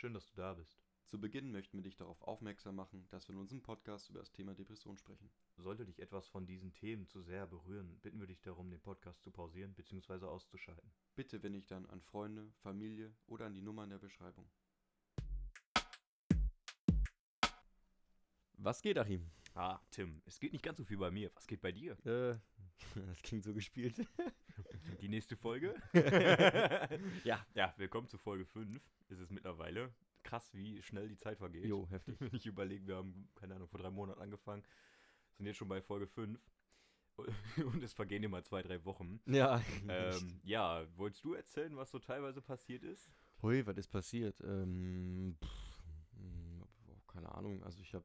Schön, dass du da bist. Zu Beginn möchten wir dich darauf aufmerksam machen, dass wir in unserem Podcast über das Thema Depression sprechen. Sollte dich etwas von diesen Themen zu sehr berühren, bitten wir dich darum, den Podcast zu pausieren bzw. auszuschalten. Bitte wende dich dann an Freunde, Familie oder an die Nummer in der Beschreibung. Was geht, Achim? Ah, Tim, es geht nicht ganz so viel bei mir. Was geht bei dir? Äh, das klingt so gespielt. Die nächste Folge? ja. Ja, willkommen zu Folge 5. Ist es mittlerweile. Krass, wie schnell die Zeit vergeht. Jo, heftig. Wenn ich überlege, wir haben, keine Ahnung, vor drei Monaten angefangen, sind jetzt schon bei Folge 5. Und es vergehen immer zwei, drei Wochen. Ja. Ähm, ja, wolltest du erzählen, was so teilweise passiert ist? Hui, was ist passiert? Ähm, pff, oh, keine Ahnung. Also ich habe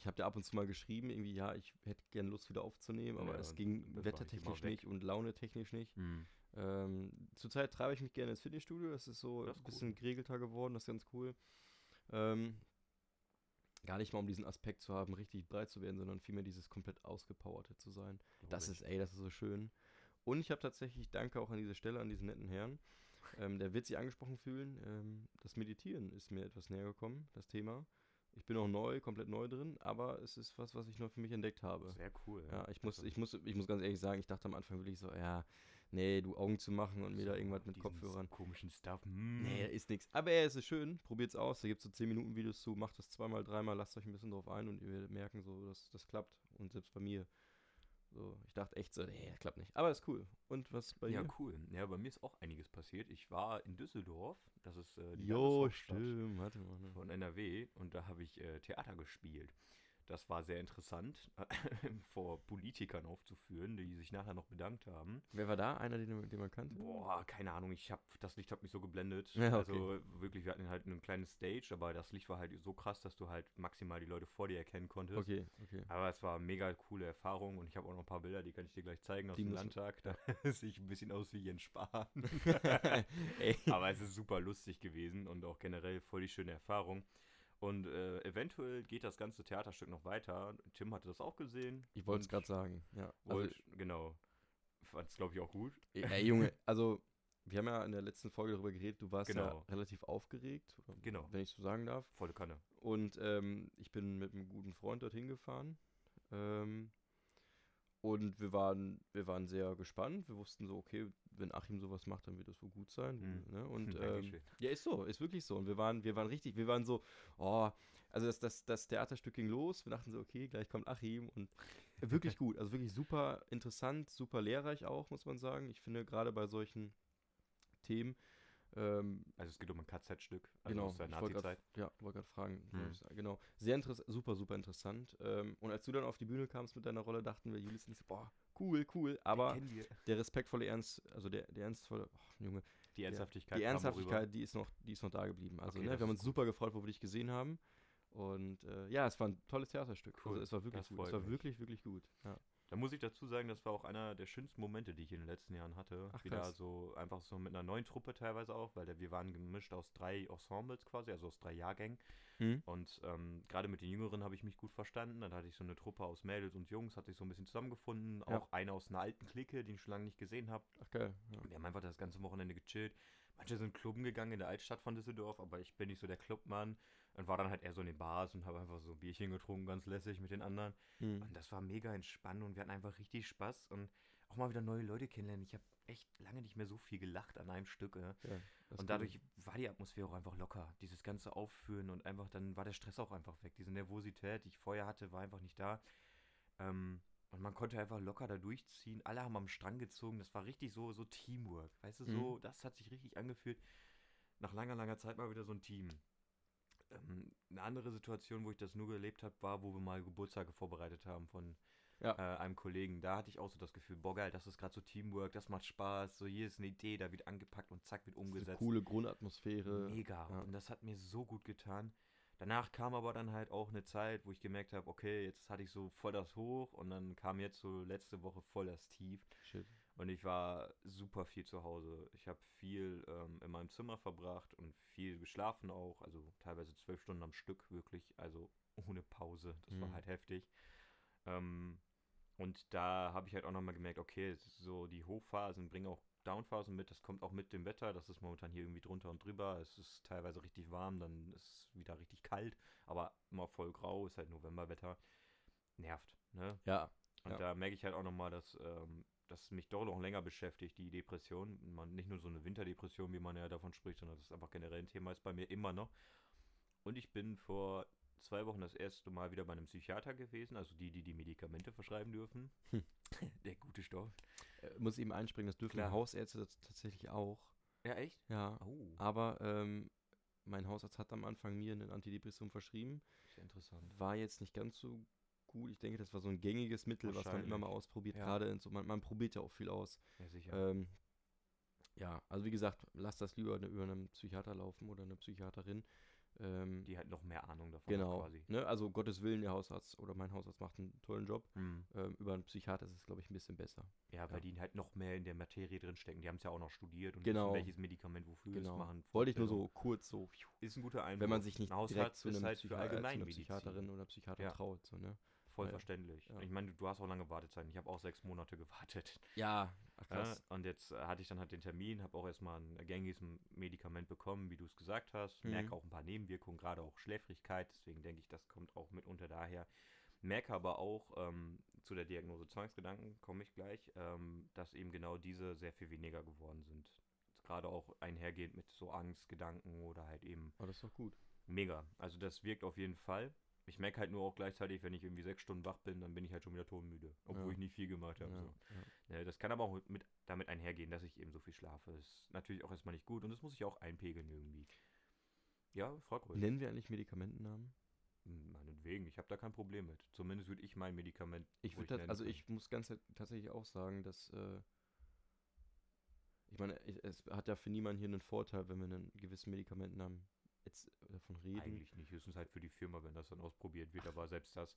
ich hab dir ab und zu mal geschrieben, irgendwie, ja, ich hätte gern Lust wieder aufzunehmen, aber Ja, es ging wettertechnisch nicht und launetechnisch nicht. Hm. Ähm, zurzeit treibe ich mich gerne ins Fitnessstudio. Das ist so Das ein ist bisschen geregelter geworden, das ist ganz cool. Ähm, gar nicht mal um diesen Aspekt zu haben, richtig breit zu werden, sondern vielmehr dieses komplett ausgepowerte zu sein. Das ist, ey, das ist so schön. Und ich habe tatsächlich, danke auch an dieser Stelle an diesen netten Herrn, ähm, der wird sich angesprochen fühlen. Ähm, das Meditieren ist mir etwas näher gekommen, das Thema. Ich bin auch neu, komplett neu drin, aber es ist was, was ich neu für mich entdeckt habe. Sehr cool. Ja, ich muss, Also, ich muss, ich muss ganz ehrlich sagen, ich dachte am Anfang wirklich so, ja, nee, du Augen zu machen und mir da irgendwas mit Kopfhörern. komischen Stuff. hm. Nee, ist nix. Aber ey, es ist schön, probiert's aus. Da gibt's so 10 Minuten Videos zu, macht das zweimal, dreimal, lasst euch ein bisschen drauf ein und ihr werdet merken, so, dass das klappt. Und selbst bei mir. So, ich dachte echt so, nee, das klappt nicht. Aber ist cool. Und was bei Ja, dir? cool. Ja, bei mir ist auch einiges passiert. Ich war in Düsseldorf, das ist äh, die Jo, stimmt. Warte mal. Ne? von NRW und da habe ich äh, Theater gespielt. Das war sehr interessant, vor Politikern aufzuführen, die sich nachher noch bedankt haben. Wer war da? Einer, den, den man kannte? Boah, keine Ahnung, ich hab, das Licht hat mich so geblendet. Ja, Also wirklich, wir hatten halt eine kleine Stage, aber das Licht war halt so krass, dass du halt maximal die Leute vor dir erkennen konntest. Okay, okay. Aber es war eine mega coole Erfahrung und ich habe auch noch ein paar Bilder, die kann ich dir gleich zeigen aus Die dem Landtag. Da sehe ich ein bisschen aus wie Jens Spahn. Aber es ist super lustig gewesen und auch generell voll die schöne Erfahrung. Und äh, eventuell geht das ganze Theaterstück noch weiter. Tim hatte das auch gesehen. Ich wollte es gerade sagen. Ja. Also, wollt- genau. Fand es, glaube ich, auch gut. ey, Junge, also, wir haben ja in der letzten Folge darüber geredet, du warst ja Genau. relativ aufgeregt, Genau. wenn ich so sagen darf. Volle Kanne. Und ähm, ich bin mit einem guten Freund dorthin gefahren. Ähm, und wir waren, wir waren sehr gespannt. Wir wussten so, okay, wenn Achim sowas macht, dann wird das wohl gut sein. Mhm. Ne? Und ähm, ja, ist so, ist wirklich so. Und wir waren, wir waren richtig, wir waren so, oh, also das, das, das Theaterstück ging los. Wir dachten so, okay, gleich kommt Achim und wirklich gut. Also wirklich super interessant, super lehrreich auch, muss man sagen. Ich finde gerade bei solchen Themen, ähm, Also es geht um ein KZ-Stück, also genau, aus der Nazi-Zeit. ja, wollte gerade fragen. Hm. sagen, Genau. Sehr interessant, super, super interessant. Ähm, und als du dann auf die Bühne kamst mit deiner Rolle, dachten wir, so, boah, cool, cool. Aber der respektvolle Ernst, also der, der ernstvolle, oh, Junge, Die Ernsthaftigkeit. die. Ernsthaftigkeit, die ist noch, die ist noch da geblieben. Also, Okay, ne, wir haben uns super gefreut, wo wir dich gesehen haben. Und äh, ja, es war ein tolles Theaterstück. Cool, Also es war wirklich das gut. Es war mich. wirklich, wirklich gut. Ja. Da muss ich dazu sagen, das war auch einer der schönsten Momente, die ich in den letzten Jahren hatte. Ach, Wieder krass. so einfach so mit einer neuen Truppe teilweise auch, weil wir waren gemischt aus drei Ensembles quasi, also aus drei Jahrgängen. Hm? Und ähm, gerade mit den Jüngeren habe ich mich gut verstanden. Dann hatte ich so eine Truppe aus Mädels und Jungs, hat sich so ein bisschen zusammengefunden. Ja. Auch eine aus einer alten Clique, die ich schon lange nicht gesehen habe. Ach geil. Ja. Wir haben einfach das ganze Wochenende gechillt. Manche sind Clubben gegangen in der Altstadt von Düsseldorf, aber ich bin nicht so der Clubmann und war dann halt eher so in den Bars und habe einfach so ein Bierchen getrunken, ganz lässig mit den anderen. Hm. Und das war mega entspannt und wir hatten einfach richtig Spaß und auch mal wieder neue Leute kennenlernen. Ich habe echt lange nicht mehr so viel gelacht an einem Stück. äh. Ja, Und dadurch war die Atmosphäre auch einfach locker. Dieses ganze Aufführen und einfach, dann war der Stress auch einfach weg. Diese Nervosität, die ich vorher hatte, war einfach nicht da. Ähm, und man konnte einfach locker da durchziehen. Alle haben am Strang gezogen. Das war richtig so, so Teamwork. Weißt du, so, das hat sich richtig angefühlt. Nach langer, langer Zeit mal wieder so ein Team. Ähm, eine andere Situation, wo ich das nur erlebt habe, war, wo wir mal Geburtstage vorbereitet haben von Ja. äh, einem Kollegen. Da hatte ich auch so das Gefühl, boah geil, das ist gerade so Teamwork, das macht Spaß. So hier ist eine Idee, da wird angepackt und zack, wird ist eine umgesetzt. coole Grundatmosphäre. Mega. ja. Und das hat mir so gut getan. Danach kam aber dann halt auch eine Zeit, wo ich gemerkt habe, okay, jetzt hatte ich so voll das Hoch und dann kam jetzt so letzte Woche voll das Tief. Shit. Und ich war super viel zu Hause. Ich habe viel ähm, in meinem Zimmer verbracht und viel geschlafen auch. Also teilweise zwölf Stunden am Stück wirklich. Also ohne Pause. Das war Mhm. halt heftig. Ähm, und da habe ich halt auch nochmal gemerkt, okay, so die Hochphasen bringen auch Downphasen mit. Das kommt auch mit dem Wetter. Das ist momentan hier irgendwie drunter und drüber. Es ist teilweise richtig warm, dann ist es wieder richtig kalt, aber immer voll grau. Ist halt Novemberwetter. Nervt, ne? Ja. Und Ja. da merke ich halt auch nochmal, dass, ähm, dass mich doch noch länger beschäftigt, die Depression. Man, nicht nur so eine Winterdepression, wie man ja davon spricht, sondern das ist einfach generell ein Thema, ist bei mir immer noch. Und ich bin vor zwei Wochen das erste Mal wieder bei einem Psychiater gewesen, also die, die die Medikamente verschreiben dürfen. Hm. Der gute Stoff. Äh, muss eben einspringen, das dürfen Klar. Hausärzte tats- tatsächlich auch. Ja, echt? Ja. Oh, Aber ähm, mein Hausarzt hat am Anfang mir ein Antidepressum verschrieben. sehr interessant. War jetzt nicht ganz so gut. Ich denke, das war so ein gängiges Mittel, was man immer mal ausprobiert. Ja. Gerade so, man, man probiert ja auch viel aus. Ja, sicher. Ähm, ja, also wie gesagt, lass das lieber über einen Psychiater laufen oder eine Psychiaterin. Ähm, die halt noch mehr Ahnung davon genau. quasi. Ne? Also Gottes Willen, der Hausarzt oder mein Hausarzt macht einen tollen Job. Hm. Ähm, über einen Psychiater ist es, glaube ich, ein bisschen besser. Ja, weil Ja. die halt noch mehr in der Materie drinstecken. Die haben es ja auch noch studiert und Genau. wissen, welches Medikament wofür es Genau. machen. Wollte ich nur so kurz so, Ist ein guter Einwurf. wenn man sich nicht Ein Hausarzt direkt zu ist einem halt für Psychiater, zu einer Allgemeinmedizin. Psychiaterin oder Psychiater Ja. traut. So, ne? Voll Ja. verständlich. Ja. Ich meine, du hast auch lange Wartezeiten. Ich habe auch sechs Monate gewartet. Ja, ach, Ja, krass. und jetzt äh, hatte ich dann halt den Termin, habe auch erstmal ein gängiges Medikament bekommen, wie du es gesagt hast. Mhm. Merke auch ein paar Nebenwirkungen, gerade auch Schläfrigkeit. Deswegen denke ich, das kommt auch mitunter daher. Merke aber auch ähm, zu der Diagnose Zwangsgedanken, komme ich gleich, ähm, dass eben genau diese sehr viel weniger geworden sind. Gerade auch einhergehend mit so Angstgedanken oder halt eben Oh, das ist doch gut. Mega. Also das wirkt auf jeden Fall. Ich merke halt nur auch gleichzeitig, wenn ich irgendwie sechs Stunden wach bin, dann bin ich halt schon wieder todmüde. Obwohl Ja. ich nicht viel gemacht habe. Ja, So. ja. Ne, das kann aber auch mit, damit einhergehen, dass ich eben so viel schlafe. Ist natürlich auch erstmal nicht gut und das muss ich auch einpegeln irgendwie. Ja, frag ruhig. Nennen wir eigentlich Medikamentennamen? Hm, Meinetwegen, ich habe da kein Problem mit. Zumindest würde ich mein Medikament. Ich würde also ich muss ganz tatsächlich auch sagen, dass äh, ich meine, es hat ja für niemanden hier einen Vorteil, wenn wir einen gewissen Medikamentennamen jetzt davon reden. Eigentlich nicht. Höchstens halt für die Firma, wenn das dann ausprobiert wird. Aber selbst das.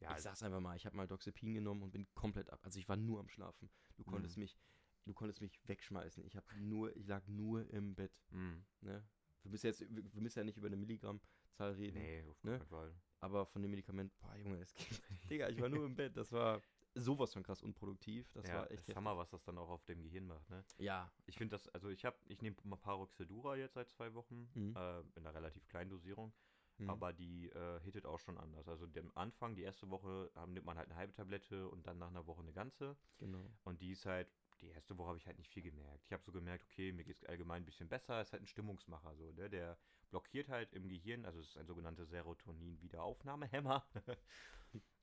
Ja, ich sag's einfach mal, ich habe mal Doxepin genommen und bin komplett ab. Also ich war nur am Schlafen. Du konntest Mhm. mich, du konntest mich wegschmeißen. Ich habe nur, ich lag nur im Bett. hm, Ne? Wir müssen jetzt, wir, müssen ja nicht über eine Milligrammzahl reden. nee, auf Ne? keinen Fall. Aber von dem Medikament, boah Junge, es geht. Digga, ich war nur im Bett. Das war sowas von krass unproduktiv. Das ja, war echt heftig. Hammer, was das dann auch auf dem Gehirn macht, ne? Ja, Ich finde das, also ich habe, ich nehme mal Paroxydura jetzt seit zwei Wochen, Mhm. äh, in einer relativ kleinen Dosierung, hm. aber die äh, hittet auch schon anders. Also dem Anfang, die erste Woche, ähm, nimmt man halt eine halbe Tablette und dann nach einer Woche eine ganze. genau. Und die ist halt, die erste Woche habe ich halt nicht viel gemerkt. Ich habe so gemerkt, okay, mir geht es allgemein ein bisschen besser. Es ist halt ein Stimmungsmacher, so, ne? Der blockiert halt im Gehirn, also es ist ein sogenannter Serotonin-Wiederaufnahmehemmer.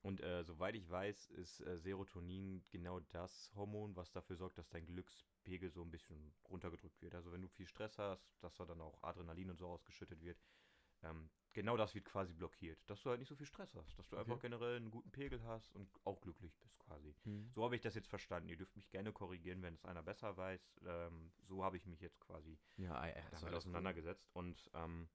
Und äh, soweit ich weiß, ist äh, Serotonin genau das Hormon, was dafür sorgt, dass dein Glückspegel so ein bisschen runtergedrückt wird. Also wenn du viel Stress hast, dass da dann auch Adrenalin und so ausgeschüttet wird. Ähm, genau das wird quasi blockiert. Dass du halt nicht so viel Stress hast. Dass du Okay. einfach generell einen guten Pegel hast und auch glücklich bist quasi. Hm. So habe ich das jetzt verstanden. Ihr dürft mich gerne korrigieren, wenn es einer besser weiß. Ähm, so habe ich mich jetzt quasi Ja, ey, damit auseinandergesetzt. Und ähm,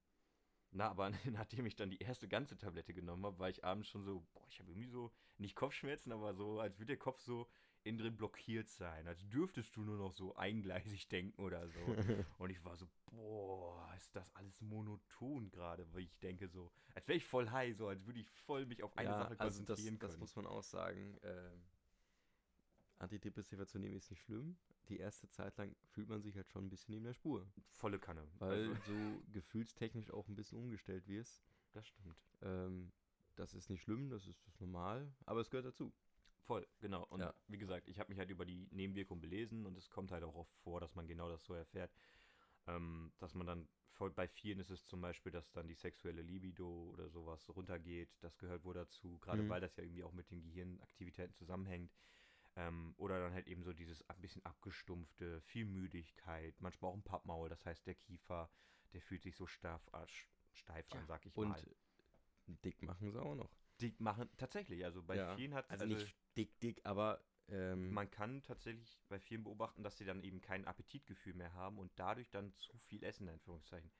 na, aber nachdem ich dann die erste ganze Tablette genommen habe, war ich abends schon so, boah, ich habe irgendwie so, nicht Kopfschmerzen, aber so, als würde der Kopf so innen drin blockiert sein. Als dürftest du nur noch so eingleisig denken oder so. Und ich war so, boah, ist das alles monoton gerade, weil ich denke so, als wäre ich voll high, so als würde ich voll mich auf eine ja, Sache also das, konzentrieren das können. muss man auch sagen. Ähm, Antidepressiva zu nehmen ist nicht schlimm. Die erste Zeit lang fühlt man sich halt schon ein bisschen neben der Spur. Volle Kanne. Weil Also, du gefühlstechnisch auch ein bisschen umgestellt wirst. das stimmt. Ähm, das ist nicht schlimm, das ist das normal, aber es gehört dazu. Voll, genau. Und Ja. wie gesagt, ich habe mich halt über die Nebenwirkungen belesen und es kommt halt auch oft vor, dass man genau das so erfährt. Ähm, dass man dann, voll, bei vielen ist es zum Beispiel, dass dann die sexuelle Libido oder sowas runtergeht. Das gehört wohl dazu, gerade Mhm. weil das ja irgendwie auch mit den Gehirnaktivitäten zusammenhängt. Ähm, oder dann halt eben so dieses ein bisschen abgestumpfte, viel Müdigkeit, manchmal auch ein Pappmaul, das heißt der Kiefer, der fühlt sich so steif, äh, steif an, sag ich Und mal. dick machen sie auch noch. Dick machen, tatsächlich, also bei Ja, vielen hat Also, nicht dick, dick, aber ähm, Man kann tatsächlich bei vielen beobachten, dass sie dann eben kein Appetitgefühl mehr haben und dadurch dann zu viel essen, in Anführungszeichen.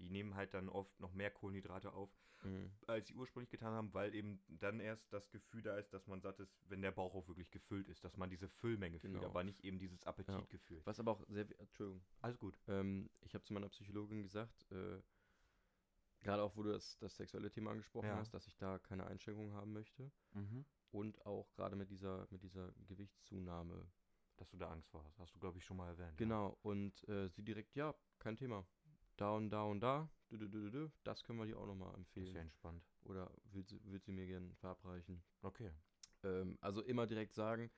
Die nehmen halt dann oft noch mehr Kohlenhydrate auf, mh, als sie ursprünglich getan haben, weil eben dann erst das Gefühl da ist, dass man satt ist, wenn der Bauch auch wirklich gefüllt ist, dass man diese Füllmenge fühlt, Genau. aber nicht eben dieses Appetitgefühl. was aber auch sehr, Entschuldigung, Alles gut. ähm, ich habe zu meiner Psychologin gesagt, äh, gerade auch, wo du das, das sexuelle Thema angesprochen Ja. hast, dass ich da keine Einschränkungen haben möchte. Und auch gerade mit dieser, mit dieser Gewichtszunahme, dass du da Angst vor hast. Hast du, glaube ich, schon mal erwähnt. Genau, und äh, sie direkt, ja, kein Thema. Da und da und da, das können wir dir auch nochmal Ja. Das ist empfehlen. ja entspannt. Oder will sie, will sie mir gerne verabreichen. Okay. Ähm, also immer direkt sagen,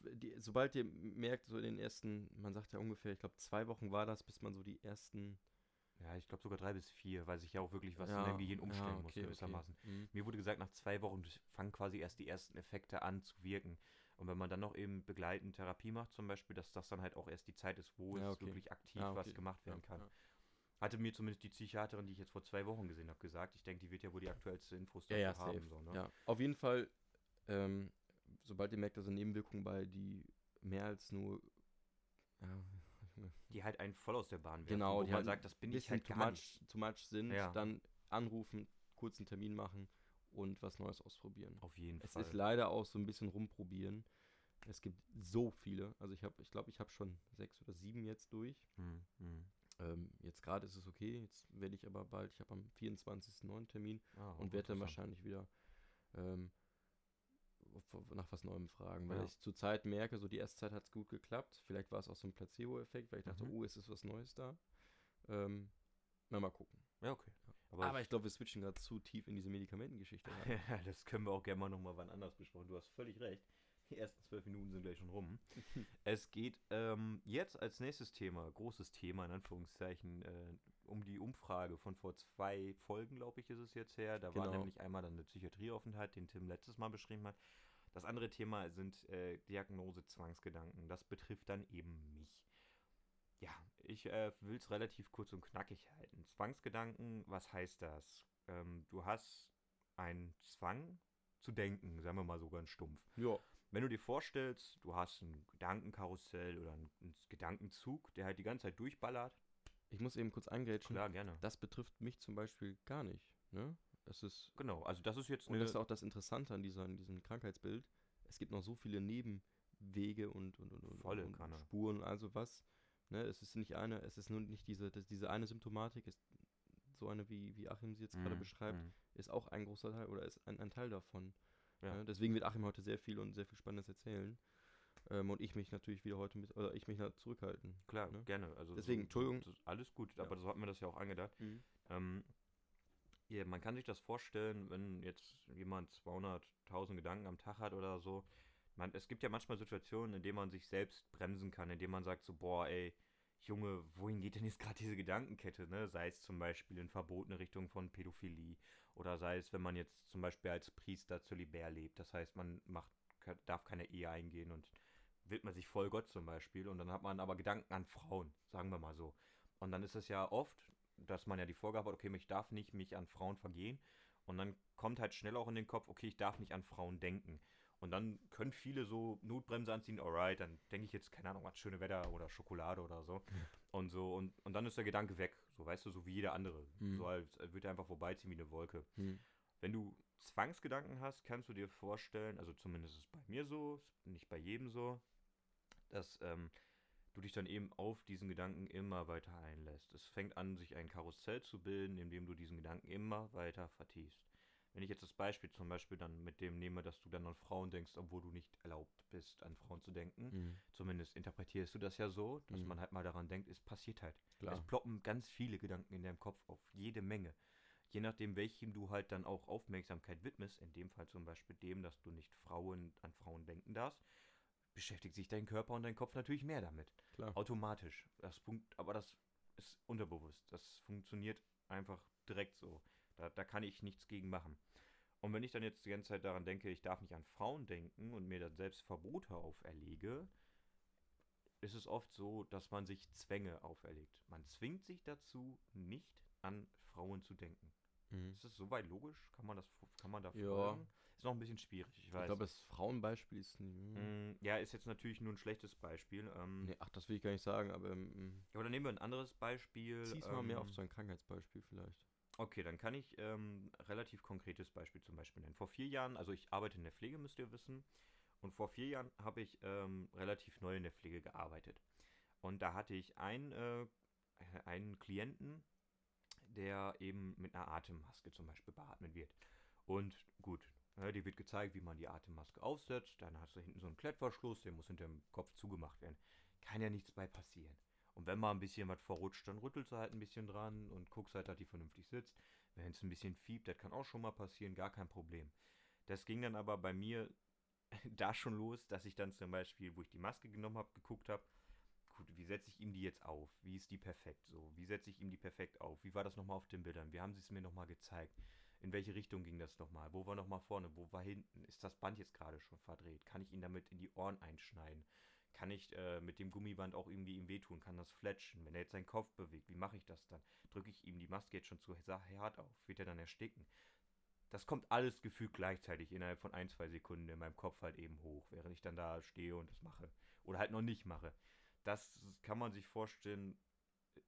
die, sobald ihr merkt, so in den ersten, man sagt ja ungefähr, ich glaube zwei Wochen war das, bis man so die ersten Ja, ich glaube sogar drei bis vier, weil sich ja auch wirklich was ja, in deinem Gehirn ja, umstellen muss, okay, gewissermaßen. Okay. Mhm. Mir wurde gesagt, nach zwei Wochen fangen quasi erst die ersten Effekte an zu wirken. Und wenn man dann noch eben begleitend Therapie macht, zum Beispiel, dass das dann halt auch erst die Zeit ist, wo Ja, es okay. wirklich aktiv Ah, was gemacht werden Ja, kann. Ja. Hatte mir zumindest die Psychiaterin, die ich jetzt vor zwei Wochen gesehen habe, gesagt. Ich denke, die wird ja wohl die aktuellste Infos Ja, dazu ja, haben. So, ne? Ja, auf jeden Fall, ähm, sobald ihr merkt, da sind Nebenwirkungen bei, die mehr als nur, ja, Die halt einen voll aus der Bahn werfen. Genau, wo die man halt sagt, das bin ich halt too gar much, nicht. too much sind, Ja. dann anrufen, kurzen Termin machen und was Neues ausprobieren. Auf jeden Es Fall. ist leider auch so ein bisschen rumprobieren. Es gibt so viele. Also ich habe, ich glaube, ich habe schon sechs oder sieben jetzt durch. Hm, hm. Ähm, jetzt gerade ist es okay. Jetzt werde ich aber bald, ich habe am 24.09. Termin Ah, und werde dann wahrscheinlich wieder ähm, nach was Neuem fragen. Weil Ja. ich zurzeit merke, so die erste Zeit hat es gut geklappt. Vielleicht war es auch so ein Placebo-Effekt, weil ich dachte, Mhm. oh, es ist was Neues da. Ähm, na, mal gucken. Ja, okay. Aber, ich glaube, wir switchen gerade zu tief in diese Medikamentengeschichte. das können wir auch gerne mal nochmal wann anders besprechen. Du hast völlig recht. Die ersten zwölf Minuten sind gleich schon rum. es geht ähm, jetzt als nächstes Thema, großes Thema in Anführungszeichen, äh, um die Umfrage von vor zwei Folgen, glaube ich, ist es jetzt her. Da war Genau. nämlich einmal dann der Psychiatrieaufenthalt, den Tim letztes Mal beschrieben hat. Das andere Thema sind äh, Diagnose Zwangsgedanken. Das betrifft dann eben mich. Ja, ich äh, will es relativ kurz und knackig halten. Zwangsgedanken, was heißt das? Ähm, du hast einen Zwang zu denken, sagen wir mal so ganz stumpf. ja. Wenn du dir vorstellst, du hast ein Gedankenkarussell oder einen, Gedankenzug, der halt die ganze Zeit durchballert, Ich muss eben kurz eingrätschen. klar, gerne. Das betrifft mich zum Beispiel gar nicht. Ne? Das ist, Genau, also das ist jetzt und das ist auch das Interessante an, dieser, an diesem Krankheitsbild. Es gibt noch so viele Nebenwege und, und, und, und, Volle und. Spuren, also was. Ne? Es ist nicht eine, es ist nur nicht diese, das, diese eine Symptomatik, ist so eine, wie, wie Achim sie jetzt gerade Mhm, beschreibt, mhm. ist auch ein großer Teil oder ist ein, ein Teil davon. Ja. Ne? Deswegen wird Achim heute sehr viel und sehr viel Spannendes erzählen. Ähm, und ich mich natürlich wieder heute mit, oder ich mich zurückhalten. Klar, ne? gerne. Also Deswegen, so, Entschuldigung. Alles gut, Ja. aber so hat mir das ja auch angedacht. Ähm, ja, man kann sich das vorstellen, wenn jetzt jemand 200.000 Gedanken am Tag hat oder so. Man, es gibt ja manchmal Situationen, in denen man sich selbst bremsen kann, in denen man sagt so, boah, ey, Junge, wohin geht denn jetzt gerade diese Gedankenkette, ne? Sei es zum Beispiel in verbotene Richtung von Pädophilie oder sei es, wenn man jetzt zum Beispiel als Priester zölibär lebt. Das heißt, man macht, darf keine Ehe eingehen und widmet sich voll Gott zum Beispiel und dann hat man aber Gedanken an Frauen, sagen wir mal so. Und dann ist es ja oft, dass man ja die Vorgabe hat, okay, ich darf nicht mich an Frauen vergehen. Und dann kommt halt schnell auch in den Kopf, okay, ich darf nicht an Frauen denken. Und dann können viele so Notbremse anziehen, alright, dann denke ich jetzt, keine Ahnung, an schöne Wetter oder Schokolade oder so. Und so, und, und dann ist der Gedanke weg. So, weißt du, so wie jeder andere. Mhm. So als würde er einfach vorbeiziehen wie eine Wolke. Hm. Wenn du Zwangsgedanken hast, kannst du dir vorstellen, also zumindest ist es bei mir so, nicht bei jedem so, dass ähm, du dich dann eben auf diesen Gedanken immer weiter einlässt. Es fängt an, sich ein Karussell zu bilden, in dem du diesen Gedanken immer weiter vertiefst. Wenn ich jetzt das Beispiel zum Beispiel dann mit dem nehme, dass du dann an Frauen denkst, obwohl du nicht erlaubt bist, an Frauen zu denken, Hm. zumindest interpretierst du das ja so, dass Mhm. man halt mal daran denkt, es passiert halt. Klar. Es ploppen ganz viele Gedanken in deinem Kopf auf, jede Menge. Je nachdem, welchem du halt dann auch Aufmerksamkeit widmest, in dem Fall zum Beispiel dem, dass du nicht Frauen an Frauen denken darfst, beschäftigt sich dein Körper und dein Kopf natürlich mehr damit. Klar. Automatisch. Das Punkt, aber das ist unterbewusst. Das funktioniert einfach direkt so. Da, da kann ich nichts gegen machen. Und wenn ich dann jetzt die ganze Zeit daran denke, ich darf nicht an Frauen denken und mir dann selbst Verbote auferlege, ist es oft so, dass man sich Zwänge auferlegt. Man zwingt sich dazu, nicht an Frauen zu denken. Hm. Ist das soweit logisch? Kann man das kann man da Ja. folgen? Ist noch ein bisschen schwierig, ich Ich weiß. glaube, das Frauenbeispiel ist. hm, Mm, ja, ist jetzt natürlich nur ein schlechtes Beispiel. Ähm, Nee, ach, das will ich gar nicht sagen, aber ähm, ja, oder nehmen wir ein anderes Beispiel. zieh's mal mehr ähm, auf so ein Krankheitsbeispiel vielleicht. Okay, dann kann ich ähm, relativ konkretes Beispiel zum Beispiel nennen. Vor vier Jahren, also ich arbeite in der Pflege, müsst ihr wissen. Und vor vier Jahren habe ich ähm, relativ neu in der Pflege gearbeitet. Und da hatte ich einen, äh, einen Klienten, der eben mit einer Atemmaske zum Beispiel beatmet wird. Und gut, Ja, dir wird gezeigt, wie man die Atemmaske aufsetzt. Dann hast du hinten so einen Klettverschluss, der muss hinter dem Kopf zugemacht werden. Kann ja nichts bei passieren. Und wenn mal ein bisschen was verrutscht, dann rüttelst du halt ein bisschen dran und guckst halt, dass die vernünftig sitzt. Wenn es ein bisschen fiebt, das kann auch schon mal passieren, gar kein Problem. Das ging dann aber bei mir da schon los, dass ich dann zum Beispiel, wo ich die Maske genommen habe, geguckt habe, gut, wie setze ich ihm die jetzt auf? Wie ist die perfekt so? Wie setze ich ihm die perfekt auf? Wie war das nochmal auf den Bildern? Wie haben sie es mir nochmal gezeigt? In welche Richtung ging das nochmal? Wo war nochmal vorne? Wo war hinten? Ist das Band jetzt gerade schon verdreht? Kann ich ihn damit in die Ohren einschneiden? Kann ich äh, mit dem Gummiband auch irgendwie ihm wehtun? Kann das fletschen? Wenn er jetzt seinen Kopf bewegt, wie mache ich das dann? Drücke ich ihm die Maske jetzt schon zu hart auf? Wird er dann ersticken? Das kommt alles gefühlt gleichzeitig innerhalb von ein, zwei Sekunden in meinem Kopf halt eben hoch, während ich dann da stehe und das mache. Oder halt noch nicht mache. Das kann man sich vorstellen,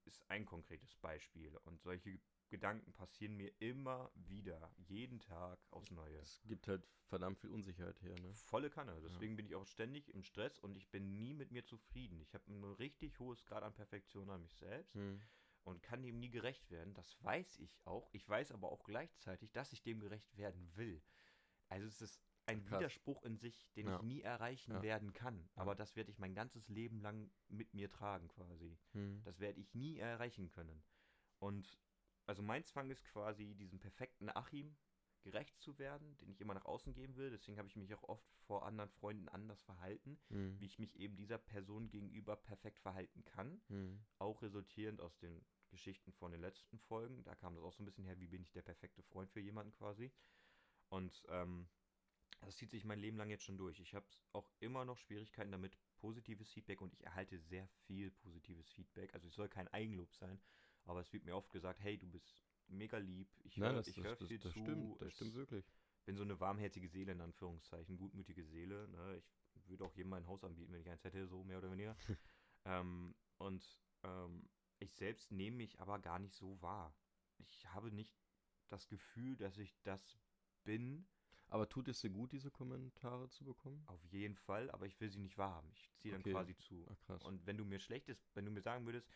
ist ein konkretes Beispiel. Und solche Gedanken passieren mir immer wieder, jeden Tag aufs Neue. Es gibt halt verdammt viel Unsicherheit hier, ne? Volle Kanne. Deswegen ja. bin ich auch ständig im Stress und ich bin nie mit mir zufrieden. Ich habe ein richtig hohes Grad an Perfektion an mich selbst hm. und kann dem nie gerecht werden. Das weiß ich auch. Ich weiß aber auch gleichzeitig, dass ich dem gerecht werden will. Also es ist ein Krass. Widerspruch in sich, den ja. ich nie erreichen ja. werden kann. Aber das werde ich mein ganzes Leben lang mit mir tragen quasi. Hm. Das werde ich nie erreichen können. Und also mein Zwang ist quasi, diesem perfekten Achim gerecht zu werden, den ich immer nach außen geben will. Deswegen habe ich mich auch oft vor anderen Freunden anders verhalten, mhm. wie ich mich eben dieser Person gegenüber perfekt verhalten kann. Mhm. Auch resultierend aus den Geschichten von den letzten Folgen. Da kam das auch so ein bisschen her, wie bin ich der perfekte Freund für jemanden quasi. Und ähm, das zieht sich mein Leben lang jetzt schon durch. Ich habe auch immer noch Schwierigkeiten damit, positives Feedback und ich erhalte sehr viel positives Feedback. Also es soll kein Eigenlob sein, aber es wird mir oft gesagt, hey, du bist mega lieb, ich höre hör viel das, zu. Das stimmt, das stimmt wirklich. bin so eine warmherzige Seele, in Anführungszeichen, gutmütige Seele. Ne? Ich würde auch jedem mein Haus anbieten, wenn ich eins hätte, so mehr oder weniger. ähm, und ähm, ich selbst nehme mich aber gar nicht so wahr. Ich habe nicht das Gefühl, dass ich das bin. Aber tut es dir gut, diese Kommentare zu bekommen? Auf jeden Fall, aber ich will sie nicht wahrhaben. Ich ziehe dann okay. quasi zu. Ach, und wenn du mir schlechtes, wenn du mir sagen würdest,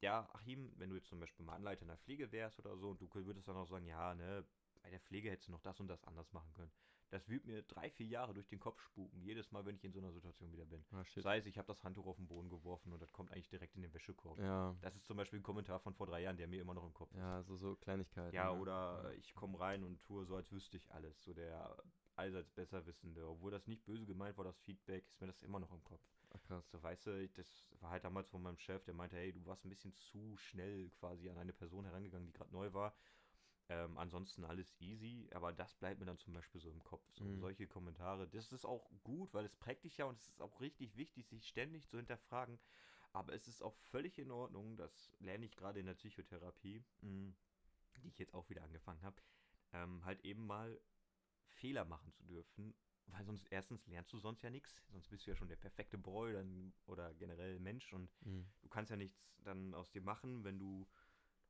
ja, Achim, wenn du jetzt zum Beispiel mal Anleiter in der Pflege wärst oder so und du würdest dann auch sagen, ja, ne, bei der Pflege hättest du noch das und das anders machen können. Das wird mir drei, vier Jahre durch den Kopf spuken, jedes Mal, wenn ich in so einer Situation wieder bin. Ah, das heißt, ich habe das Handtuch auf den Boden geworfen und das kommt eigentlich direkt in den Wäschekorb. Ja. Das ist zum Beispiel ein Kommentar von vor drei Jahren, der mir immer noch im Kopf ist. Ja, so, so Kleinigkeiten. Ja, ne? oder ich komme rein und tue so, als wüsste ich alles. So der allseits Besserwissende. Obwohl das nicht böse gemeint war, das Feedback, ist mir das immer noch im Kopf. Ach, krass. So, weißt du, das war halt damals von meinem Chef, der meinte, hey, du warst ein bisschen zu schnell quasi an eine Person herangegangen, die gerade neu war. Ähm, ansonsten alles easy, aber das bleibt mir dann zum Beispiel so im Kopf. So, mhm. Solche Kommentare, das ist auch gut, weil es prägt dich ja und es ist auch richtig wichtig, sich ständig zu hinterfragen. Aber es ist auch völlig in Ordnung, das lerne ich gerade in der Psychotherapie, mh, die ich jetzt auch wieder angefangen habe, ähm, halt eben mal Fehler machen zu dürfen weil sonst erstens lernst du sonst ja nichts, sonst bist du ja schon der perfekte Boy dann, oder generell Mensch und mhm. du kannst ja nichts dann aus dir machen, wenn du,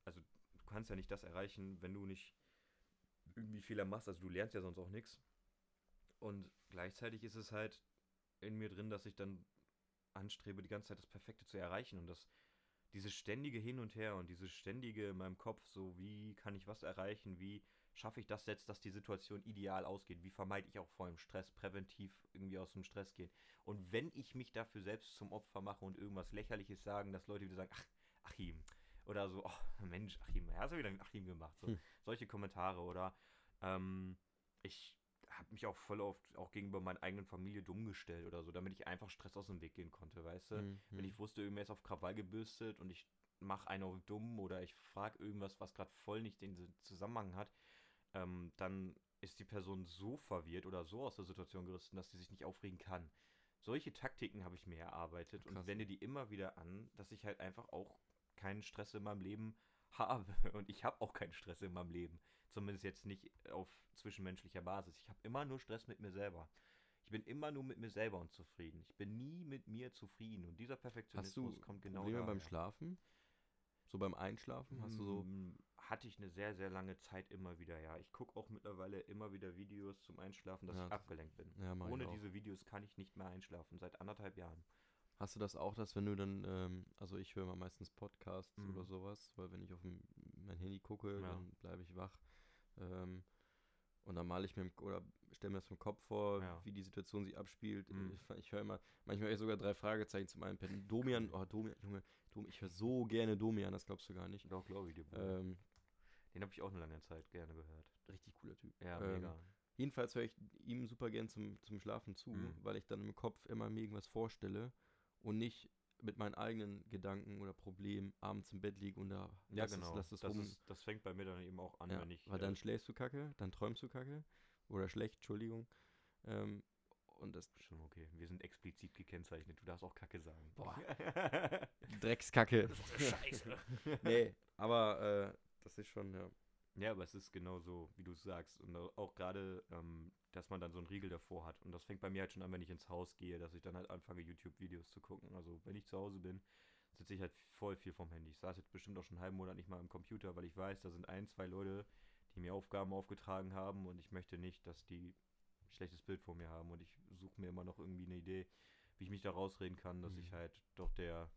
also du kannst ja nicht das erreichen, wenn du nicht irgendwie Fehler machst, also du lernst ja sonst auch nichts. Und gleichzeitig ist es halt in mir drin, dass ich dann anstrebe, die ganze Zeit das Perfekte zu erreichen und das dieses ständige Hin und Her und dieses ständige in meinem Kopf, so wie kann ich was erreichen, wie schaffe ich das jetzt, dass die Situation ideal ausgeht? Wie vermeide ich auch vor dem Stress präventiv irgendwie aus dem Stress gehen? Und wenn ich mich dafür selbst zum Opfer mache und irgendwas Lächerliches sagen, dass Leute wieder sagen, ach, Achim. Oder so, oh, Mensch, Achim, er hat wieder mit Achim gemacht. So, hm. Solche Kommentare oder ähm, ich habe mich auch voll oft auch gegenüber meiner eigenen Familie dumm gestellt oder so, damit ich einfach Stress aus dem Weg gehen konnte, weißt du? Mhm. Wenn ich wusste, irgendwer ist auf Krawall gebürstet und ich mache einen auf dumm oder ich frage irgendwas, was gerade voll nicht den Zusammenhang hat, ähm, dann ist die Person so verwirrt oder so aus der Situation gerissen, dass sie sich nicht aufregen kann. Solche Taktiken habe ich mir erarbeitet Krass. und wende die immer wieder an, dass ich halt einfach auch keinen Stress in meinem Leben habe. Und ich habe auch keinen Stress in meinem Leben. Zumindest jetzt nicht auf zwischenmenschlicher Basis. Ich habe immer nur Stress mit mir selber. Ich bin immer nur mit mir selber unzufrieden. Ich bin nie mit mir zufrieden. Und dieser Perfektionismus kommt genau Probleme beim Schlafen? So beim Einschlafen? Hast du so. Hatte ich eine sehr, sehr lange Zeit immer wieder, ja. Ich gucke auch mittlerweile immer wieder Videos zum Einschlafen, dass ja. ich abgelenkt bin. Ja, Ohne diese Videos kann ich nicht mehr einschlafen, seit anderthalb Jahren. Hast du das auch, dass wenn du dann, ähm, also ich höre mal meistens Podcasts mhm. oder sowas, weil wenn ich auf mein Handy gucke, ja. dann bleibe ich wach. Ähm, Und dann male ich mir, oder stelle mir das im Kopf vor, Ja. wie die Situation sich abspielt. Mhm. Ich, ich höre immer, manchmal ich sogar drei Fragezeichen zum einen. Domian, oh Domian, Junge, Dom, ich höre so gerne Domian, das glaubst du gar nicht. Doch, glaube ich dir. Ähm, Den habe ich auch eine lange Zeit gerne gehört. richtig cooler Typ. Ja, Ähm, mega. Jedenfalls höre ich ihm super gern zum, zum Schlafen zu, Mhm. weil ich dann im Kopf immer mir irgendwas vorstelle und nicht mit meinen eigenen Gedanken oder Problemen abends im Bett liege und da Ja, lass genau. Es, lass es das, rum. ist, das fängt bei mir dann eben auch an, ja, wenn ich. weil äh, dann schläfst du kacke, dann träumst du kacke oder schlecht, Entschuldigung. Ähm, und das Schon okay. Wir sind explizit gekennzeichnet. Du darfst auch Kacke sagen. Boah. Dreckskacke. das ist doch Scheiße. nee, aber äh, das ist schon, ja. Ja, aber es ist genau so, wie du es sagst. Und au- auch gerade, ähm, dass man dann so einen Riegel davor hat. Und das fängt bei mir halt schon an, wenn ich ins Haus gehe, dass ich dann halt anfange, YouTube-Videos zu gucken. Also, wenn ich zu Hause bin, sitze ich halt voll viel vom Handy. Ich saß jetzt bestimmt auch schon einen halben Monat nicht mal am Computer, weil ich weiß, da sind ein, zwei Leute, die mir Aufgaben aufgetragen haben und ich möchte nicht, dass die ein schlechtes Bild vor mir haben. Und ich suche mir immer noch irgendwie eine Idee, wie ich mich da rausreden kann, dass Mhm. ich halt doch der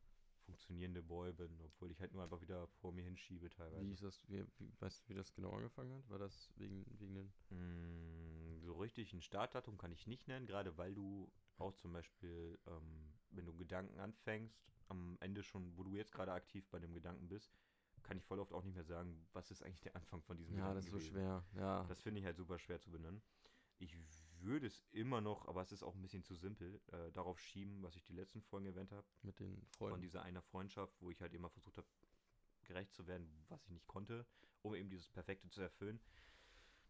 funktionierende Boy bin, obwohl ich halt nur einfach wieder vor mir hinschiebe teilweise. Wie ist das, wie, wie, weißt du, wie das genau angefangen hat? War das wegen, wegen den. Mm, So richtig ein Startdatum kann ich nicht nennen, gerade weil du auch zum Beispiel, ähm, wenn du Gedanken anfängst, am Ende schon, wo du jetzt gerade aktiv bei dem Gedanken bist, kann ich voll oft auch nicht mehr sagen, was ist eigentlich der Anfang von diesem Ja, Gedanken das ist so gewesen. schwer. Ja. Das finde ich halt super schwer zu benennen. Ich würde es immer noch, aber es ist auch ein bisschen zu simpel, äh, darauf schieben, was ich die letzten Folgen erwähnt habe, mit den von Freunden. dieser einer Freundschaft, wo ich halt immer versucht habe, gerecht zu werden, was ich nicht konnte, um eben dieses Perfekte zu erfüllen.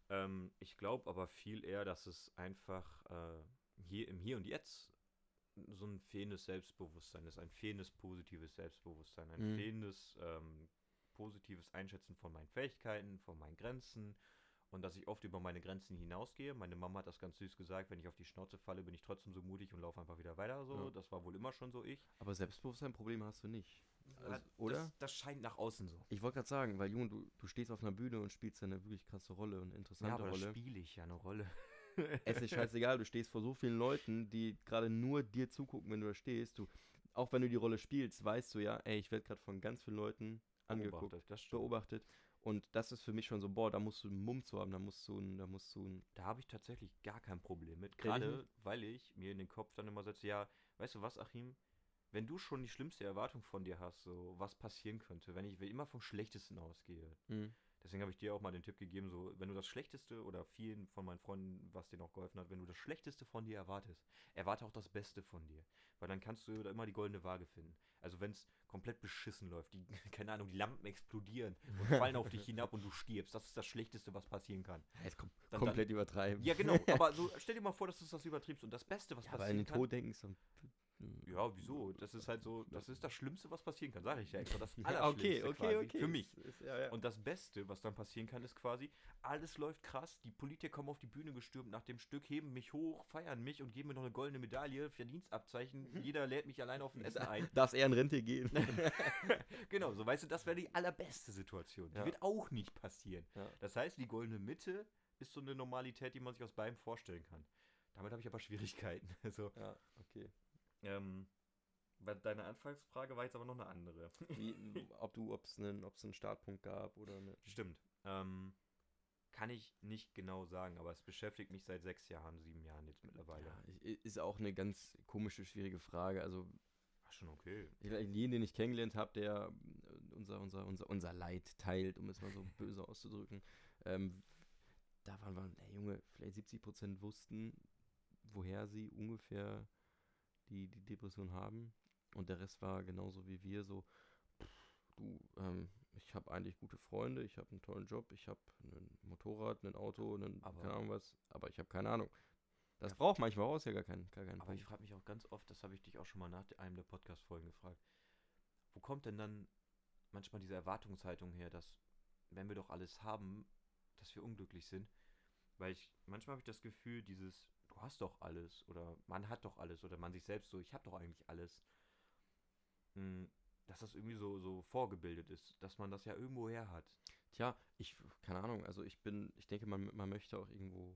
Ähm, ich glaube aber viel eher, dass es einfach äh, hier im Hier und Jetzt so ein fehlendes Selbstbewusstsein ist, ein fehlendes positives Selbstbewusstsein, ein Mhm. fehlendes ähm, positives Einschätzen von meinen Fähigkeiten, von meinen Grenzen und dass ich oft über meine Grenzen hinausgehe. Meine Mama hat das ganz süß gesagt, wenn ich auf die Schnauze falle, bin ich trotzdem so mutig und laufe einfach wieder weiter so. Ja. Das war wohl immer schon so ich. Aber Selbstbewusstsein-Probleme hast du nicht. Also, oder? Das, das scheint nach außen so. Ich wollte gerade sagen, weil Junge, du, du stehst auf einer Bühne und spielst eine wirklich krasse Rolle und Ja, interessante aber da Rolle. spiele ich ja eine Rolle. Es ist scheißegal, du stehst vor so vielen Leuten, die gerade nur dir zugucken, wenn du da stehst. Du, auch wenn du die Rolle spielst, weißt du ja, ey, ich werde gerade von ganz vielen Leuten angeguckt, Beobachtet, beobachtet. Und das ist für mich schon so, boah, da musst du einen Mumm zu haben, da musst du einen, da musst du einen, Da habe ich tatsächlich gar kein Problem mit. Gerade weil ich mir in den Kopf dann immer setze, ja, weißt du was, Achim? Wenn du schon die schlimmste Erwartung von dir hast, so was passieren könnte, wenn ich immer vom Schlechtesten ausgehe. Mhm. Deswegen habe ich dir auch mal den Tipp gegeben, so, wenn du das Schlechteste oder vielen von meinen Freunden, was denen auch geholfen hat, wenn du das Schlechteste von dir erwartest, erwarte auch das Beste von dir. Weil dann kannst du da immer die goldene Waage finden. Also wenn es komplett beschissen läuft, die, keine Ahnung, die Lampen explodieren und fallen auf dich hinab und du stirbst, das ist das Schlechteste, was passieren kann. Ja, Jetzt kom Dann- komplett übertreiben. Ja, genau, aber so, stell dir mal vor, dass du das übertriebst und das Beste, was Ja, aber passieren an den kann. Tod denken ist dann. Ja, wieso? Das ist halt so, das ist das Schlimmste, was passieren kann, sage ich ja extra. Das Allerschlimmste okay, okay, okay. für mich. Ist, ist, ja, ja. Und das Beste, was dann passieren kann, ist quasi, alles läuft krass, die Politiker kommen auf die Bühne gestürmt nach dem Stück, heben mich hoch, feiern mich und geben mir noch eine goldene Medaille, Verdienstabzeichen. Jeder lädt mich allein auf ein Essen ein. Darfst eher in Rente gehen. genau, so weißt du, das wäre die allerbeste Situation. Die Ja. wird auch nicht passieren. Das heißt, die goldene Mitte ist so eine Normalität, die man sich aus beidem vorstellen kann. Damit habe ich aber Schwierigkeiten. Also, ja, okay. Ähm, deine Anfangsfrage war jetzt aber noch eine andere. Wie, ob du, ob es einen, ob's einen Startpunkt gab oder eine. Stimmt. Ähm, kann ich nicht genau sagen, aber es beschäftigt mich seit sechs Jahren, sieben Jahren jetzt mittlerweile. Ja, ist auch eine ganz komische, schwierige Frage. Also, Ach, schon okay. jeden, den ich kennengelernt habe, der äh, unser, unser, unser, unser Leid teilt, um es mal so böse auszudrücken, ähm, da waren wir, der Junge, vielleicht 70% wussten, woher sie ungefähr die, die Depression haben. Und der Rest war genauso wie wir so, pff, du, ähm, ich habe eigentlich gute Freunde, ich habe einen tollen Job, ich habe ein Motorrad, ein Auto, einen, Aber- keine Ahnung was, aber ich habe keine Ahnung. Das Ja. braucht manchmal auch ja gar keinen, gar keinen Aber ich Punkt. frage mich auch ganz oft, das habe ich dich auch schon mal nach einem der Podcast-Folgen gefragt. Wo kommt denn dann manchmal diese Erwartungshaltung her, dass, wenn wir doch alles haben, dass wir unglücklich sind? Weil ich, manchmal habe ich das Gefühl, dieses, hast doch alles oder man hat doch alles oder man sich selbst so, ich habe doch eigentlich alles. Hm, Dass das irgendwie so, so vorgebildet ist, dass man das ja irgendwo her hat. Tja, ich, keine Ahnung, also ich bin, ich denke, man, man möchte auch irgendwo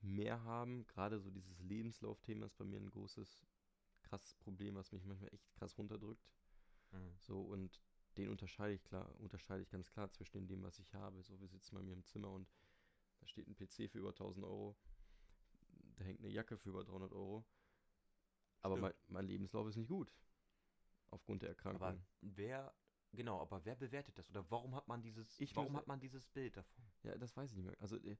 mehr haben. Gerade so dieses Lebenslaufthema ist bei mir ein großes, krasses Problem, was mich manchmal echt krass runterdrückt. Mhm. So, und den unterscheide ich klar, unterscheide ich ganz klar zwischen dem, was ich habe. So, wir sitzen bei mir im Zimmer und Da steht ein PC für über 1000 Euro. Da hängt eine Jacke für über 300 Euro. Aber mein, mein Lebenslauf ist nicht gut. Aufgrund der Erkrankung. Aber wer, genau, aber wer bewertet das? Oder warum hat man dieses, Ich warum muss- hat man dieses Bild davon? ja, das weiß ich nicht mehr. Also äh,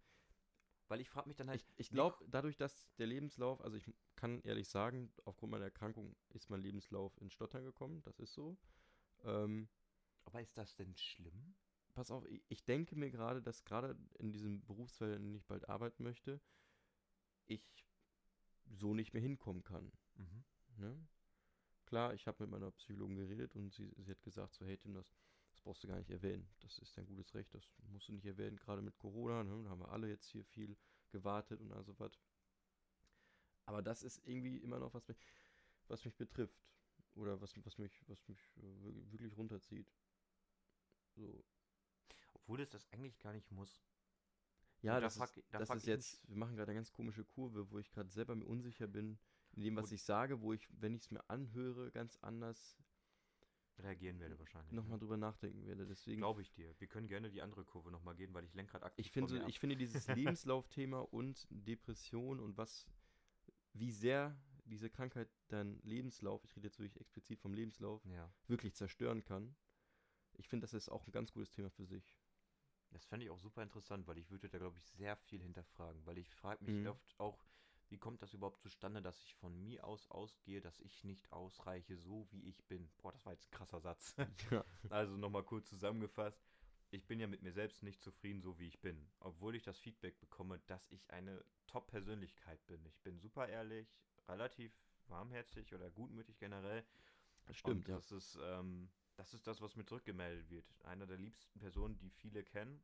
Weil ich frage mich dann halt, ich, ich glaube, dadurch, dass der Lebenslauf, also ich kann ehrlich sagen, aufgrund meiner Erkrankung ist mein Lebenslauf ins Stottern gekommen. Das ist so. Ähm, aber ist das denn schlimm? pass auf, ich, ich denke mir gerade, dass gerade in diesem Berufsfeld, in dem ich bald arbeiten möchte, ich so nicht mehr hinkommen kann. Mhm. Ne? Klar, ich habe mit meiner Psychologin geredet und sie, sie hat gesagt, so hey Tim, das, das brauchst du gar nicht erwähnen. Das ist dein gutes Recht, das musst du nicht erwähnen, gerade mit Corona, ne? da haben wir alle jetzt hier viel gewartet und also was. Aber das ist irgendwie immer noch was mich, was mich betrifft. Oder was, was mich, was mich äh, wir- wirklich runterzieht. So. Obwohl es das eigentlich gar nicht muss. Ja, da das, frag- ist, da das ist jetzt, wir machen gerade eine ganz komische Kurve, wo ich gerade selber mir unsicher bin in dem, was Und- ich sage, wo ich, wenn ich es mir anhöre, ganz anders Reagieren werde wahrscheinlich. nochmal drüber nachdenken werde. Deswegen, Glaube ich dir. Wir können gerne die andere Kurve nochmal gehen, weil ich lenke gerade aktiv ich finde, so, ich finde dieses Lebenslaufthema und Depression und was, wie sehr diese Krankheit deinen Lebenslauf, ich rede jetzt wirklich explizit vom Lebenslauf, Ja, wirklich zerstören kann. Ich finde, das ist auch ein ganz gutes Thema für sich. Das fände ich auch super interessant, weil ich würde da, glaube ich, sehr viel hinterfragen. Weil ich frage mich Mhm. oft auch, wie kommt das überhaupt zustande, dass ich von mir aus ausgehe, dass ich nicht ausreiche, so wie ich bin. Boah, das war jetzt ein krasser Satz. Ja. Also nochmal kurz zusammengefasst. Ich bin ja mit mir selbst nicht zufrieden, so wie ich bin. Obwohl ich das Feedback bekomme, dass ich eine Top-Persönlichkeit bin. Ich bin super ehrlich, relativ warmherzig oder gutmütig generell. Das stimmt, Und ja. das ist, ähm, das ist das, was mir zurückgemeldet wird. Einer der liebsten Personen, die viele kennen.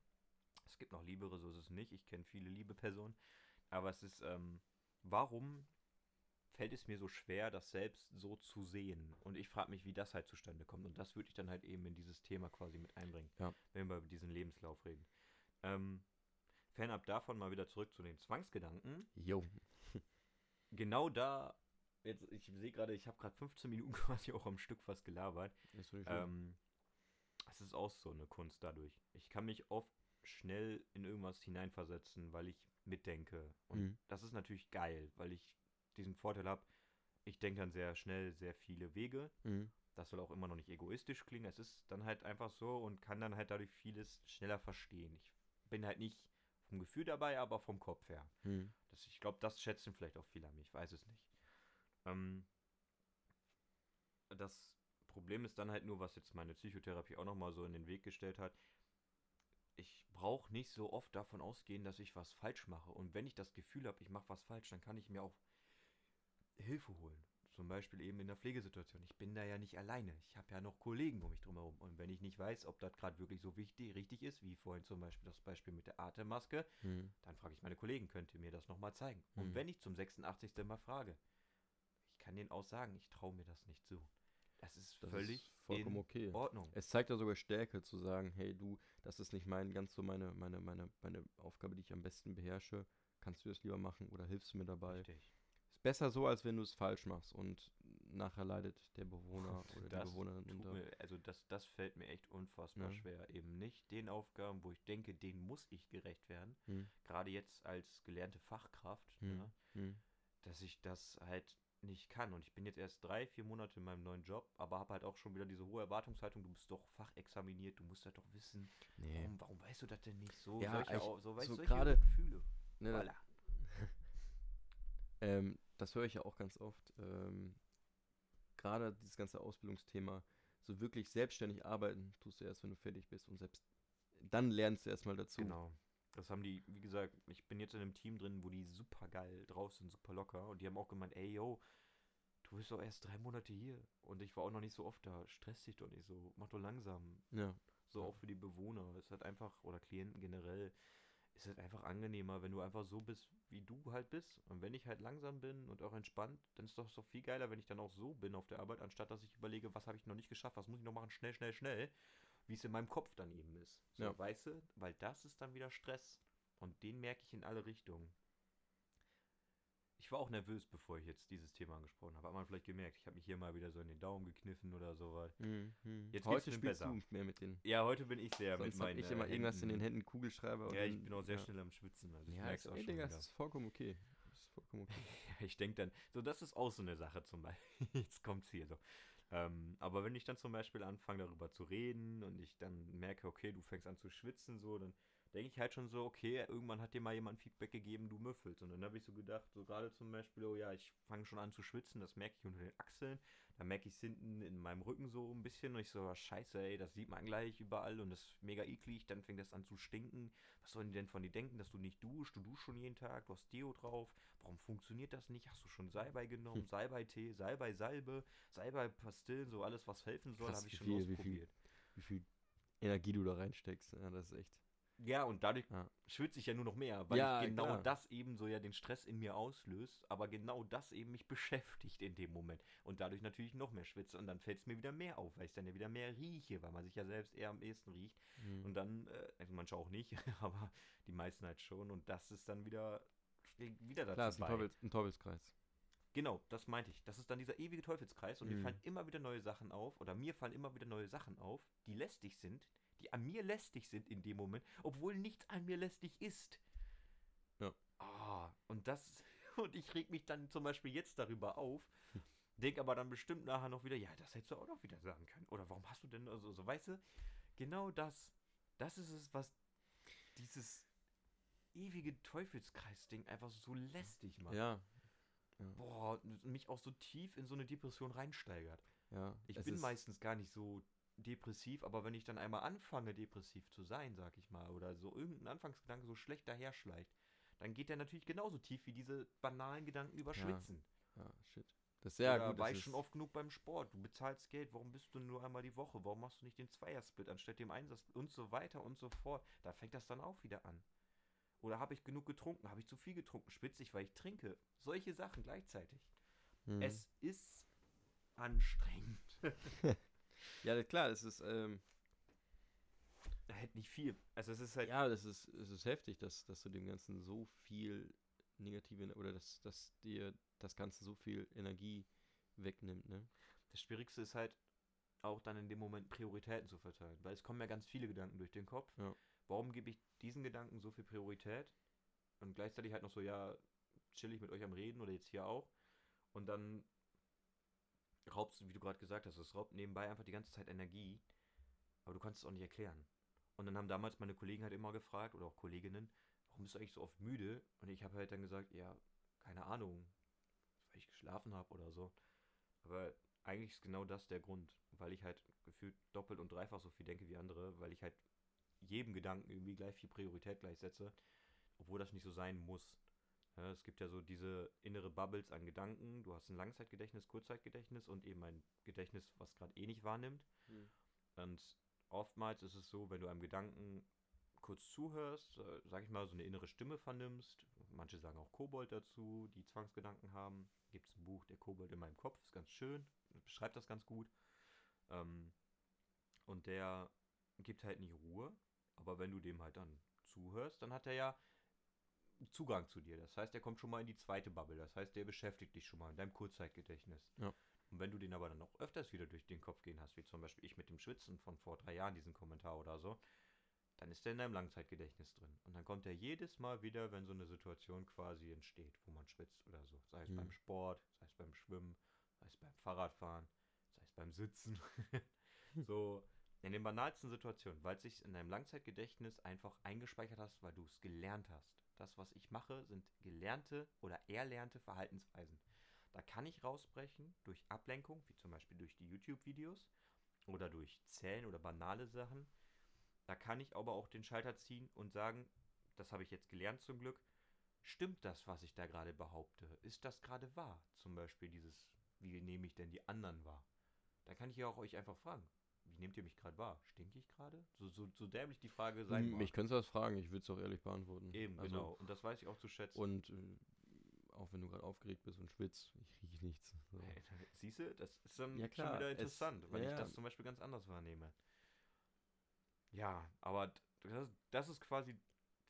Es gibt noch liebere, so ist es nicht. Ich kenne viele liebe Personen. Aber es ist, ähm, warum fällt es mir so schwer, das selbst so zu sehen? Und ich frage mich, wie das halt zustande kommt. Und das würde ich dann halt eben in dieses Thema quasi mit einbringen, Ja. wenn wir über diesen Lebenslauf reden. Ähm, fernab davon mal wieder zurück zu den Zwangsgedanken Jo. genau da, jetzt, ich sehe gerade, ich habe gerade 15 Minuten quasi auch am Stück fast gelabert. Ist nicht schlimm. Ähm, es ist auch so eine Kunst dadurch. Ich kann mich oft schnell in irgendwas hineinversetzen, weil ich mitdenke. Und Mhm. das ist natürlich geil, weil ich diesen Vorteil habe, ich denke dann sehr schnell sehr viele Wege. Mhm. Das soll auch immer noch nicht egoistisch klingen. Es ist dann halt einfach so und kann dann halt dadurch vieles schneller verstehen. Ich bin halt nicht vom Gefühl dabei, aber vom Kopf her. Mhm. Das, ich glaube, das schätzen vielleicht auch viele an mir. Ich weiß es nicht. Ähm, das Problem ist dann halt nur, was jetzt meine Psychotherapie auch nochmal so in den Weg gestellt hat. Ich brauche nicht so oft davon ausgehen, dass ich was falsch mache. Und wenn ich das Gefühl habe, ich mache was falsch, dann kann ich mir auch Hilfe holen. Zum Beispiel eben in der Pflegesituation. Ich bin da ja nicht alleine. Ich habe ja noch Kollegen um mich drumherum. Und wenn ich nicht weiß, ob das gerade wirklich so wichtig, richtig ist, wie vorhin zum Beispiel das Beispiel mit der Atemmaske, Mhm. dann frage ich meine Kollegen, könnt ihr mir das nochmal zeigen? Und Mhm. wenn ich zum 86. Mal frage, kann denen auch sagen, ich traue mir das nicht zu. Das ist Das völlig ist vollkommen in okay. Ordnung. Es zeigt ja sogar Stärke zu sagen, hey du, das ist nicht mein ganz so meine, meine, meine, meine Aufgabe, die ich am besten beherrsche. Kannst du das lieber machen oder hilfst du mir dabei? Richtig. Ist besser so, als wenn du es falsch machst und nachher leidet der Bewohner oder die Das Bewohnerin tut unter. mir, also das, das fällt mir echt unfassbar Ja. schwer. Eben nicht den Aufgaben, wo ich denke, denen muss ich gerecht werden. Hm, Gerade jetzt als gelernte Fachkraft, hm, ne, hm. dass ich das halt nicht kann. Und ich bin jetzt erst drei, vier Monate in meinem neuen Job, aber habe halt auch schon wieder diese hohe Erwartungshaltung, du bist doch fachexaminiert, du musst das doch wissen. Nee. Warum, warum weißt du das denn nicht? So, Ja, solche, ich- Au- so, weißt so du, solche gerade- Gefühle. Ne, Voila. Ähm, das höre ich ja auch ganz oft. Ähm, Gerade dieses ganze Ausbildungsthema, so wirklich selbstständig arbeiten, tust du erst, wenn du fertig bist und selbst dann lernst du erstmal dazu. Genau. Das haben die, wie gesagt, ich bin jetzt in einem Team drin, wo die super geil drauf sind, super locker. Und die haben auch gemeint, ey, yo, du bist doch erst drei Monate hier. Und ich war auch noch nicht so oft da. Stress dich doch nicht so. Mach doch langsam. Ja. So Ja. auch für die Bewohner. Es ist halt einfach, oder Klienten generell, ist halt einfach angenehmer, wenn du einfach so bist, wie du halt bist. Und wenn ich halt langsam bin und auch entspannt, dann ist doch so viel geiler, wenn ich dann auch so bin auf der Arbeit, anstatt dass ich überlege, was habe ich noch nicht geschafft, was muss ich noch machen, schnell, schnell, schnell, wie es in meinem Kopf dann eben ist. So, Ja. weißt du? Weil das ist dann wieder Stress. Und den merke ich in alle Richtungen. Ich war auch nervös, bevor ich jetzt dieses Thema angesprochen habe. Hat man vielleicht gemerkt, ich habe mich hier mal wieder so in den Daumen gekniffen oder so. Weil Mhm. Jetzt geht's Heute mir spielst besser. du mehr mit den. ja, heute bin ich sehr Sonst mit meinen ich immer äh, irgendwas in den Händen- Händen, Kugelschreiber. Ja, ich bin auch sehr ja. schnell am Schwitzen. Also ich Ja, merk's auch ey, schon Digga, das ist vollkommen okay. Das ist vollkommen okay. Ich denke dann, so das ist auch so eine Sache zum Beispiel. Jetzt kommt's hier so. Ähm, aber wenn ich dann zum Beispiel anfange darüber zu reden und ich dann merke, okay, du fängst an zu schwitzen, so, dann denke ich halt schon so, okay, irgendwann hat dir mal jemand Feedback gegeben, du müffelst. Und dann habe ich so gedacht, so gerade zum Beispiel, oh ja, ich fange schon an zu schwitzen, das merke ich unter den Achseln, dann merke ich es hinten in meinem Rücken so ein bisschen und ich so, ah, scheiße, ey, das sieht man gleich überall und das ist mega eklig, dann fängt das an zu stinken. Was sollen die denn von dir denken, dass du nicht duschst? Du duschst schon jeden Tag, du hast Deo drauf. Warum funktioniert das nicht? Hast du schon Salbei genommen? Hm. Salbei-Tee, Salbei-Salbe, Salbei-Pastillen, so alles, was helfen soll, habe ich schon viel- wie viel- ausprobiert. Wie viel Energie du da reinsteckst. Ja, das ist echt. Ja, und dadurch Ja. schwitze ich ja nur noch mehr, weil Ja, ich genau klar. das eben so ja den Stress in mir auslöst, aber genau das eben mich beschäftigt in dem Moment und dadurch natürlich noch mehr schwitze und dann fällt es mir wieder mehr auf, weil ich dann ja wieder mehr rieche, weil man sich ja selbst eher am ehesten riecht Mhm. und dann, äh, also manche auch nicht, aber die meisten halt schon und das ist dann wieder, wieder dazu Klar, ist ein, bei. Teufels, ein Teufelskreis. Genau, das meinte ich. Das ist dann dieser ewige Teufelskreis und mir Mhm. fallen immer wieder neue Sachen auf oder mir fallen immer wieder neue Sachen auf, die lästig sind, die an mir lästig sind in dem Moment, obwohl nichts an mir lästig ist. Ja. Ah, und das, und ich reg mich dann zum Beispiel jetzt darüber auf, denk aber dann bestimmt nachher noch wieder, ja, das hättest du auch noch wieder sagen können. Oder warum hast du denn, also, so, weißt du, genau das, das ist es, was dieses ewige Teufelskreis-Ding einfach so lästig macht Ja, boah, und mich auch so tief in so eine Depression reinsteigert. ja. Ich bin ist- meistens gar nicht so depressiv, aber wenn ich dann einmal anfange, depressiv zu sein, sag ich mal, oder so irgendein Anfangsgedanke so schlecht daherschleicht, dann geht der natürlich genauso tief wie diese banalen Gedanken über Ja, Schwitzen. Ja, shit. Das ist sehr oder gut. war ich schon oft genug beim Sport. Du bezahlst Geld, warum bist du nur einmal die Woche? Warum machst du nicht den Zweiersplit anstatt dem Einsatz und so weiter und so fort? Da fängt das dann auch wieder an. Oder habe ich genug getrunken? Habe ich zu viel getrunken? Schwitze ich, weil ich trinke? Solche Sachen gleichzeitig. Mhm. Es ist anstrengend. Ja, klar, das ist, ähm, halt nicht viel. Also es ist halt. ja, das ist, es ist heftig, dass, dass du dem Ganzen so viel negative, oder dass, dass dir das Ganze so viel Energie wegnimmt, ne? Das Schwierigste ist halt auch dann in dem Moment Prioritäten zu verteilen. Weil es kommen ja ganz viele Gedanken durch den Kopf. Ja. Warum gebe ich diesen Gedanken so viel Priorität? Und gleichzeitig halt noch so, ja, chill ich mit euch am Reden oder jetzt hier auch. Und dann raubst wie du gerade gesagt hast, es raubt nebenbei einfach die ganze Zeit Energie. Aber du kannst es auch nicht erklären. Und dann haben damals meine Kollegen halt immer gefragt, oder auch Kolleginnen, warum bist du eigentlich so oft müde? Und ich habe halt dann gesagt, ja, keine Ahnung, weil ich geschlafen habe oder so. Aber eigentlich ist genau das der Grund, weil ich halt gefühlt doppelt und dreifach so viel denke wie andere, weil ich halt jedem Gedanken irgendwie gleich viel Priorität gleichsetze, obwohl das nicht so sein muss. Es gibt ja so diese innere Bubbles an Gedanken. Du hast ein Langzeitgedächtnis, Kurzzeitgedächtnis und eben ein Gedächtnis, was gerade eh nicht wahrnimmt. Hm. Und oftmals ist es so, wenn du einem Gedanken kurz zuhörst, äh, sag ich mal, so eine innere Stimme vernimmst. Manche sagen auch Kobold dazu, die Zwangsgedanken haben. Gibt es ein Buch, der Kobold in meinem Kopf, ist ganz schön, beschreibt das ganz gut. Ähm, und der gibt halt nicht Ruhe, aber wenn du dem halt dann zuhörst, dann hat er ja Zugang zu dir. Das heißt, er kommt schon mal in die zweite Bubble. Das heißt, der beschäftigt dich schon mal in deinem Kurzzeitgedächtnis. Ja. Und wenn du den aber dann noch öfters wieder durch den Kopf gehen hast, wie zum Beispiel ich mit dem Schwitzen von vor drei Jahren, diesen Kommentar oder so, dann ist der in deinem Langzeitgedächtnis drin. Und dann kommt er jedes Mal wieder, wenn so eine Situation quasi entsteht, wo man schwitzt oder so. Sei es Mhm. beim Sport, sei es beim Schwimmen, sei es beim Fahrradfahren, sei es beim Sitzen. so in den banalsten Situationen, weil es sich in deinem Langzeitgedächtnis einfach eingespeichert hast, weil du es gelernt hast. Das, was ich mache, sind gelernte oder erlernte Verhaltensweisen. Da kann ich rausbrechen durch Ablenkung, wie zum Beispiel durch die YouTube-Videos oder durch Zählen oder banale Sachen. Da kann ich aber auch den Schalter ziehen und sagen, das habe ich jetzt gelernt zum Glück. Stimmt das, was ich da gerade behaupte? Ist das gerade wahr? Zum Beispiel dieses, wie nehme ich denn die anderen wahr? Da kann ich ja auch euch einfach fragen. Nehmt ihr mich gerade wahr? Stinke ich gerade? So, so, so dämlich die Frage sein Hm, mag. Mich könntest du das fragen, ich würde es auch ehrlich beantworten. Eben, Also, genau. Und das weiß ich auch zu schätzen. Und äh, auch wenn du gerade aufgeregt bist und schwitzt, ich rieche nichts. So. Siehst du, das ist dann Ja, klar, schon wieder es- interessant, weil ja, ich das zum Beispiel ganz anders wahrnehme. Ja, aber das, das ist quasi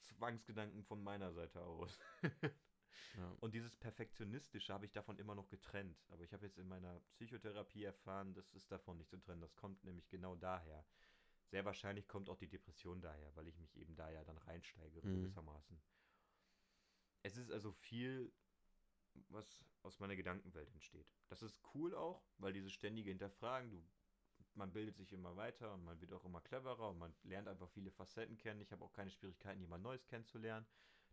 Zwangsgedanken von meiner Seite aus. Ja. Und dieses Perfektionistische habe ich davon immer noch getrennt. Aber ich habe jetzt in meiner Psychotherapie erfahren, das ist davon nicht zu trennen. Das kommt nämlich genau daher. Sehr wahrscheinlich kommt auch die Depression daher, weil ich mich eben da ja dann reinsteige, Mhm. gewissermaßen. Es ist also viel, was aus meiner Gedankenwelt entsteht. Das ist cool auch, weil dieses ständige Hinterfragen, du, man bildet sich immer weiter und man wird auch immer cleverer und man lernt einfach viele Facetten kennen. Ich habe auch keine Schwierigkeiten, jemand Neues kennenzulernen.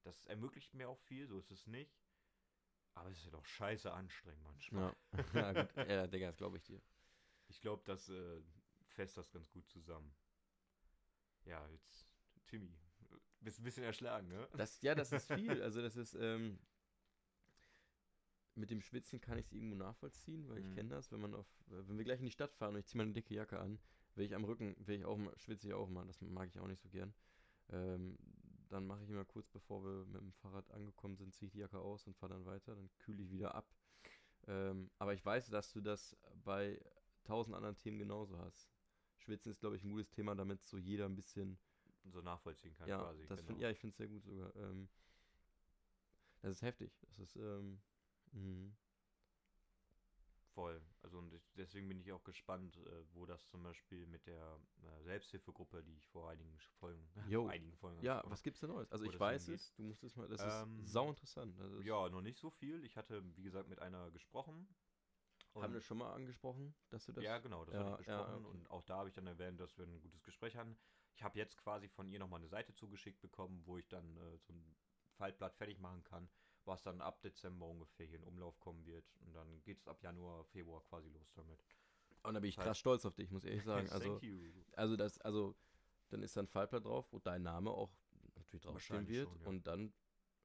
Das ermöglicht mir auch viel, so ist es nicht. Aber es ist ja doch scheiße anstrengend manchmal. Ja, ja gut. Ja, Digga, das glaube ich dir. Ich glaube, das äh, fasst das ganz gut zusammen. Ja, jetzt, Timmy, bist ein bisschen erschlagen, ne? Das, ja, das ist viel. Also das ist, ähm, mit dem Schwitzen kann ich es irgendwo nachvollziehen, weil ich Mhm. kenne das, wenn man auf, wenn wir gleich in die Stadt fahren und ich ziehe meine dicke Jacke an, will ich am Rücken, will ich auch mal, schwitze ich auch mal, das mag ich auch nicht so gern. Ähm, dann mache ich immer kurz bevor wir mit dem Fahrrad angekommen sind, ziehe ich die Jacke aus und fahre dann weiter, dann kühle ich wieder ab. Ähm, aber ich weiß, dass du das bei tausend anderen Themen genauso hast. Schwitzen ist, glaube ich, ein gutes Thema, damit so jeder ein bisschen So nachvollziehen kann ja, quasi. das genau. find, ja, ich finde es sehr gut sogar. Ähm, das ist heftig. Das ist, ähm, mhm. Voll. Also und deswegen bin ich auch gespannt, äh, wo das zum Beispiel mit der äh, Selbsthilfegruppe, die ich vor einigen Folgen, vor einigen Folgen ja, was gibt's denn Neues? Also ich weiß hingeht. es, du musst es mal, das Ähm, ist sau interessant. Ist, Ja, noch nicht so viel. Ich hatte, wie gesagt, mit einer gesprochen. Haben wir schon mal angesprochen, dass du das. ja, genau, das ja, hatte ich ja, besprochen. okay. Und auch da habe ich dann erwähnt, dass wir ein gutes Gespräch hatten. Ich habe jetzt quasi von ihr nochmal eine Seite zugeschickt bekommen, wo ich dann äh, so ein Faltblatt fertig machen kann, was dann ab Dezember ungefähr hier in Umlauf kommen wird. Und dann geht es ab Januar, Februar quasi los damit. Und da bin ich Das krass heißt- stolz auf dich, muss ich ehrlich sagen. Also, also das, also, dann ist da ein Fallblatt drauf, wo dein Name auch natürlich draufstehen wird. schon, ja. Und dann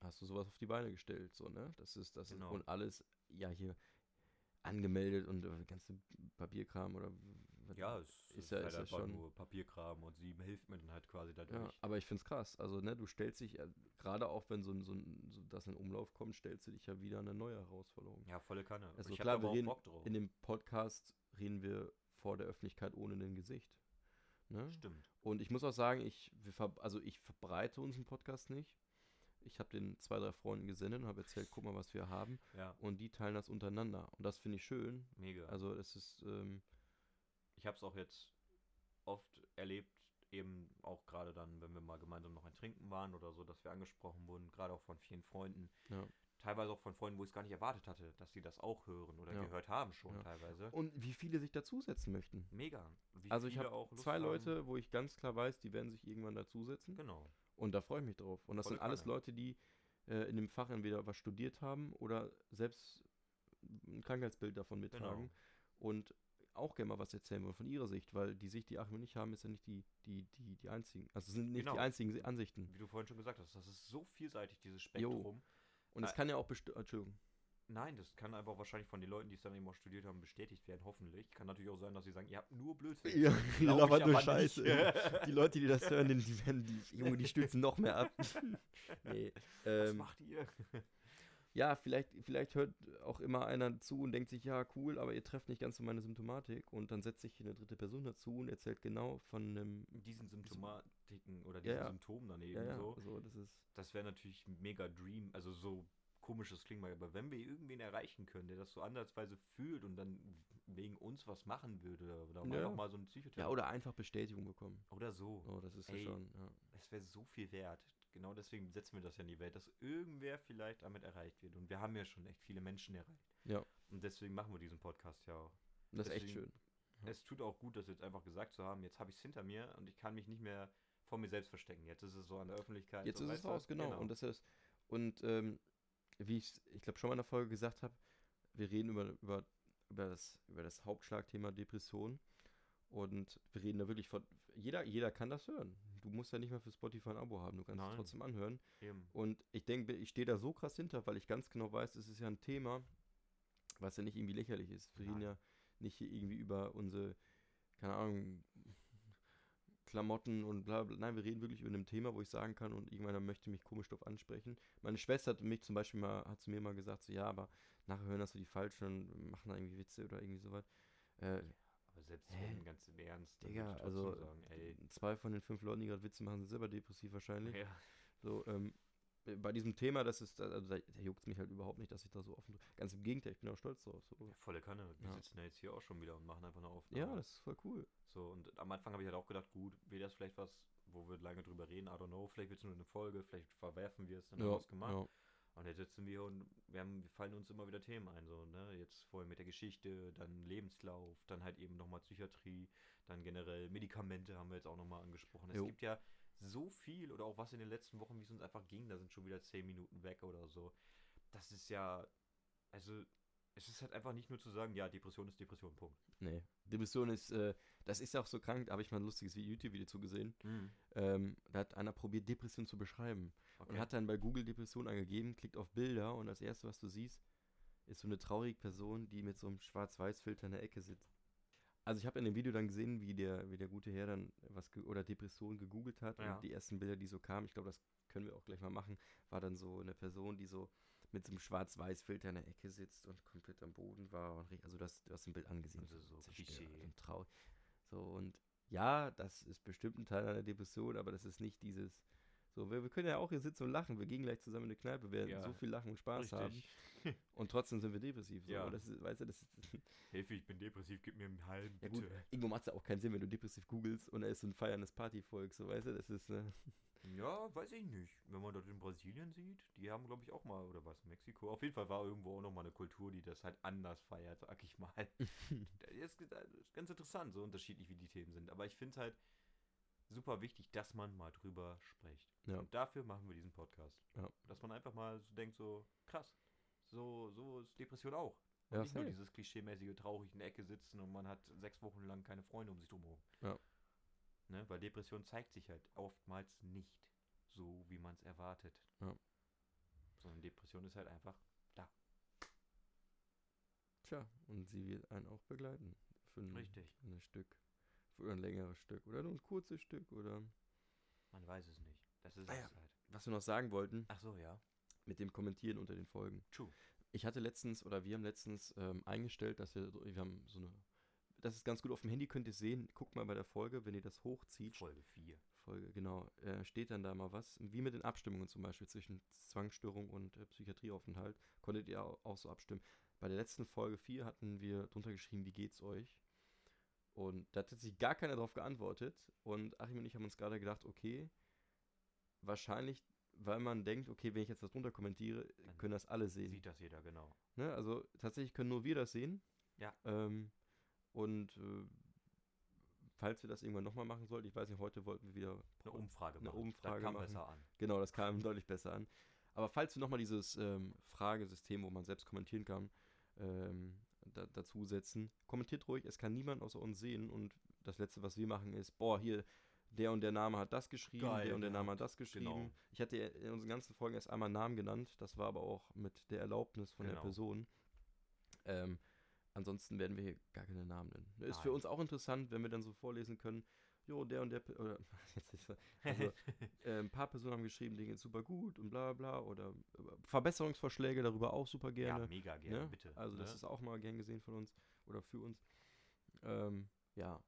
hast du sowas auf die Beine gestellt, so, ne? Das ist, das Genau. ist, und alles, ja, hier angemeldet und äh, ganze Papierkram oder Ja, es Ist ist, ja- halt ist ja schon- nur Papierkram und sie hilft mir dann halt quasi dadurch. Ja, aber ich find's krass. Also, ne, du stellst dich, äh, gerade auch wenn so ein, so ein, so das in Umlauf kommt, stellst du dich ja wieder eine neue Herausforderung. Ja, volle Kanne. Also ich klar, wir reden Bock drauf. In dem Podcast reden wir vor der Öffentlichkeit ohne ein Gesicht. Ne? Stimmt. Und ich muss auch sagen, ich, wir also ich verbreite unseren Podcast nicht. Ich habe den zwei, drei Freunden gesendet und habe erzählt, guck mal, was wir haben. Ja, Und die teilen das untereinander. Und das finde ich schön. mega. Also es ist, ähm, ich habe es auch jetzt oft erlebt, eben auch gerade dann, wenn wir mal gemeinsam noch ein Trinken waren oder so, dass wir angesprochen wurden, gerade auch von vielen Freunden. Ja. Teilweise auch von Freunden, wo ich es gar nicht erwartet hatte, dass sie das auch hören oder Ja. gehört haben schon Ja. teilweise. und wie viele sich dazusetzen möchten. Mega. Wie Also ich habe auch zwei haben. Leute, wo ich ganz klar weiß, die werden sich irgendwann dazusetzen. Genau. Und da freue ich mich drauf. Und das Volle sind alles. Leute, die äh, in dem Fach entweder was studiert haben oder selbst ein Krankheitsbild davon mittragen. Genau. Und auch gerne mal was erzählen wollen von ihrer Sicht, weil die Sicht, die Achim und ich haben, ist ja nicht die, die, die, die einzigen. Also sind nicht Genau. die einzigen Ansichten. Wie du vorhin schon gesagt hast, das ist so vielseitig, dieses Spektrum. Und es Äh, kann ja auch Entschuldigung. Nein, das kann einfach wahrscheinlich von den Leuten, die es dann eben auch studiert haben, bestätigt werden, hoffentlich. Kann natürlich auch sein, dass sie sagen, ihr habt nur Blödsinn. Ja, ich labern nur Scheiße. Die Leute, die das hören, die, werden, die, Junge, die stützen noch mehr ab. nee. Was Ähm, macht ihr? Ja, vielleicht, vielleicht hört auch immer einer zu und denkt sich, ja, cool, aber ihr trefft nicht ganz so meine Symptomatik. Und dann setzt sich eine dritte Person dazu und erzählt genau von einem. diesen Symptomatiken oder diesen ja. Symptomen daneben Ja, so. so, das ist. Das wäre natürlich mega Dream. Also so komisch das klingt mal, aber wenn wir irgendwen erreichen können, der das so ansatzweise fühlt und dann wegen uns was machen würde oder Ja. einfach mal so ein Psychotherapie Ja, oder einfach Bestätigung bekommen. oder so. Oh, das ist Ey. ja schon. Ja. Es wäre so viel wert. Genau deswegen setzen wir das ja in die Welt, dass irgendwer vielleicht damit erreicht wird. Und wir haben ja schon echt viele Menschen erreicht. Ja. Und deswegen machen wir diesen Podcast ja auch. Das ist echt Deswegen- schön. Ja. Es tut auch gut, das jetzt einfach gesagt zu haben, jetzt habe ich es hinter mir und ich kann mich nicht mehr vor mir selbst verstecken. Jetzt ist es so an der Öffentlichkeit. Jetzt ist es raus, genau. Und das ist. Und ähm, wie ich, ich glaube, schon mal in der Folge gesagt habe, wir reden über, über, über, das, über das Hauptschlagthema Depression. Und wir reden da wirklich von. Jeder, jeder kann das hören. Du musst ja nicht mal für Spotify ein Abo haben, du kannst es Nein. trotzdem anhören. Eben. Und ich denke, ich stehe da so krass hinter, weil ich ganz genau weiß, es ist ja ein Thema, was ja nicht irgendwie lächerlich ist. Wir reden ja nicht hier irgendwie über unsere, keine Ahnung, Klamotten und bla bla. Nein, wir reden wirklich über ein Thema, wo ich sagen kann und irgendwann möchte mich komisch drauf ansprechen. Meine Schwester hat mich zum Beispiel mal, hat zu mir mal gesagt, so ja, aber nachher hören das so die Falschen und machen da irgendwie Witze oder irgendwie sowas. Äh, Aber selbst Hä? wenn ganz im Ernst, dann Digga, ich also sagen, ey, zwei von den fünf Leuten, die gerade Witze machen, sind selber depressiv wahrscheinlich. ja, So, ähm, äh, bei diesem Thema, das ist, also da, da juckt es mich halt überhaupt nicht, dass ich da so offen. Ganz im Gegenteil, ich bin auch stolz drauf. So. Ja, volle Kanne. Wir Ja. sitzen ja jetzt hier auch schon wieder und machen einfach eine Aufnahme. Ja, das ist voll cool. So, und am Anfang habe ich halt auch gedacht, gut, wäre das vielleicht was, wo wir lange drüber reden, I don't know, vielleicht wird es nur eine Folge, vielleicht verwerfen wir es, dann haben wir es gemacht. ja. Und jetzt sitzen wir und wir, haben, wir fallen uns immer wieder Themen ein, so, ne? Jetzt vorher mit der Geschichte, dann Lebenslauf, dann halt eben nochmal Psychiatrie, dann generell Medikamente haben wir jetzt auch nochmal angesprochen. Es Jo. gibt ja so viel oder auch was in den letzten Wochen, wie es uns einfach ging, da sind schon wieder zehn Minuten weg oder so. Das ist ja, also, es ist halt einfach nicht nur zu sagen, ja, Depression ist Depression, Punkt. Nee. Depression ist, äh, das ist auch so krank, da habe ich mal ein lustiges YouTube-Video zu gesehen. Ähm, da hat einer probiert, Depression zu beschreiben. Okay. Und hat dann bei Google Depression eingegeben, klickt auf Bilder und das erste, was du siehst, ist so eine traurige Person, die mit so einem Schwarz-Weiß-Filter in der Ecke sitzt. Also ich habe in dem Video dann gesehen, wie der, wie der gute Herr dann was oder Depression gegoogelt hat Ja. und die ersten Bilder, die so kamen, ich glaube, das können wir auch gleich mal machen, war dann so eine Person, die so mit so einem Schwarz-Weiß-Filter in der Ecke sitzt und komplett am Boden war. Und, also das, du hast im Bild angesehen. Also so zerstört und traurig. So und ja, das ist bestimmt ein Teil einer Depression, aber das ist nicht dieses. So, wir, wir können ja auch hier sitzen und lachen. Wir gehen gleich zusammen in eine Kneipe, wir werden Ja, so viel lachen und Spaß haben. Richtig. Und trotzdem sind wir depressiv. So. Ja. Das ist, weißt du, das ist, Hilfe, ich bin depressiv, gib mir einen halben, ja bitte. gut, irgendwo macht es ja auch keinen Sinn, wenn du depressiv googelst und da ist so ein feierndes Partyvolk, so weißt du, das ist, äh, Ja, weiß ich nicht. Wenn man dort in Brasilien sieht, die haben, glaube ich, auch mal, oder was, Mexiko? Auf jeden Fall war irgendwo auch noch mal eine Kultur, die das halt anders feiert, sag ich mal. das ist das ist ganz interessant, so unterschiedlich wie die Themen sind. Aber ich finde es halt super wichtig, dass man mal drüber spricht. Ja. Und dafür machen wir diesen Podcast. Ja. Dass man einfach mal so denkt, so, krass, so, so ist Depression auch. Und Ja, nicht nur dieses klischeemäßige traurig in der Ecke sitzen und man hat sechs Wochen lang keine Freunde um sich drumherum. Ja. Ne? Weil Depression zeigt sich halt oftmals nicht so, wie man es erwartet. Ja. Sondern Depression ist halt einfach da. tja, und sie wird einen auch begleiten. Für ein, Richtig. ein Stück. Für ein längeres Stück. Oder nur ein kurzes Stück. Oder. Man weiß es nicht. Das ist Ah ja. halt. Was wir noch sagen wollten, Ach so, ja. mit dem Kommentieren unter den Folgen. True. Ich hatte letztens, oder wir haben letztens ähm, eingestellt, dass wir, wir haben so eine, das ist ganz gut auf dem Handy, könnt ihr sehen, guckt mal bei der Folge, wenn ihr das hochzieht, Folge 4. Folge, genau, äh, steht dann da mal was, wie mit den Abstimmungen zum Beispiel zwischen Zwangsstörung und äh, Psychiatrieaufenthalt, konntet ihr auch, auch so abstimmen. Bei der letzten Folge 4 hatten wir drunter geschrieben, wie geht's euch? Und da hat sich gar keiner drauf geantwortet. Und Achim und ich haben uns gerade gedacht, okay, wahrscheinlich, weil man denkt, okay, wenn ich jetzt das drunter kommentiere, Dann können das alle sehen. Sieht das jeder, genau. Ne? Also tatsächlich können nur wir das sehen. Ja. Ähm, und äh, falls wir das irgendwann nochmal machen sollten, ich weiß nicht, heute wollten wir wieder Eine Umfrage Eine machen. Umfrage das kam machen. besser an. Genau, das kam deutlich besser an. Aber falls wir nochmal dieses ähm, Fragesystem, wo man selbst kommentieren kann, ähm, da, dazu setzen, kommentiert ruhig, es kann niemand außer uns sehen. Und das Letzte, was wir machen, ist, boah, hier, der und der Name hat das geschrieben, Geil, der und der Name hat das geschrieben. Genau. Ich hatte in unseren ganzen Folgen erst einmal Namen genannt, das war aber auch mit der Erlaubnis von der Genau. Person. Ähm, ansonsten werden wir hier gar keine Namen nennen. Ist für Nein. uns auch interessant, wenn wir dann so vorlesen können, jo, der und der, oder, also, äh, ein paar Personen haben geschrieben, denen geht's super gut und bla bla oder äh, Verbesserungsvorschläge darüber auch super ja, gerne. mega gerne, ne? bitte. Also das ne? ist auch mal gern gesehen von uns oder für uns. Ähm, ja.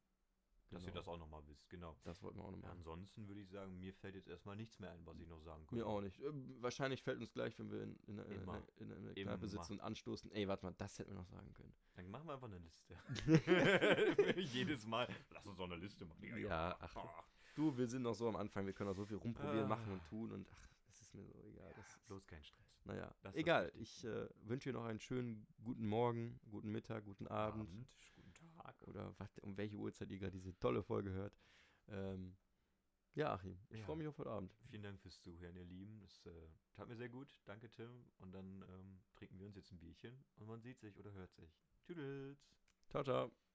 Dass ihr genau. das auch nochmal wisst, genau. Das wollten wir auch noch Ja, ansonsten würde ich sagen, mir fällt jetzt erstmal nichts mehr ein, was ich noch sagen könnte. Mir auch nicht. Ähm, wahrscheinlich fällt uns gleich, wenn wir in, in, in, in, in, in, Immer. Kneipe sitzen und anstoßen. Ey, warte mal, das hätten wir noch sagen können. Dann machen wir einfach eine Liste. Jedes Mal. Lass uns doch eine Liste machen. Ja, ach. Du, wir sind noch so am Anfang, wir können noch so viel rumprobieren, machen und tun und ach, das ist mir so egal. das ist, Bloß kein Stress. naja, egal. Ich äh, wünsche dir noch einen schönen guten Morgen, guten Mittag, guten Abend. guten Tag. oder was, um welche Uhrzeit ihr gerade diese tolle Folge hört. Ähm, ja, Achim, ich Ja. freue mich auf heute Abend. Vielen Dank fürs Zuhören, ihr Lieben. Das äh, tat mir sehr gut. Danke, Tim. Und dann ähm, trinken wir uns jetzt ein Bierchen und man sieht sich oder hört sich. Tüdels. Ciao, ciao.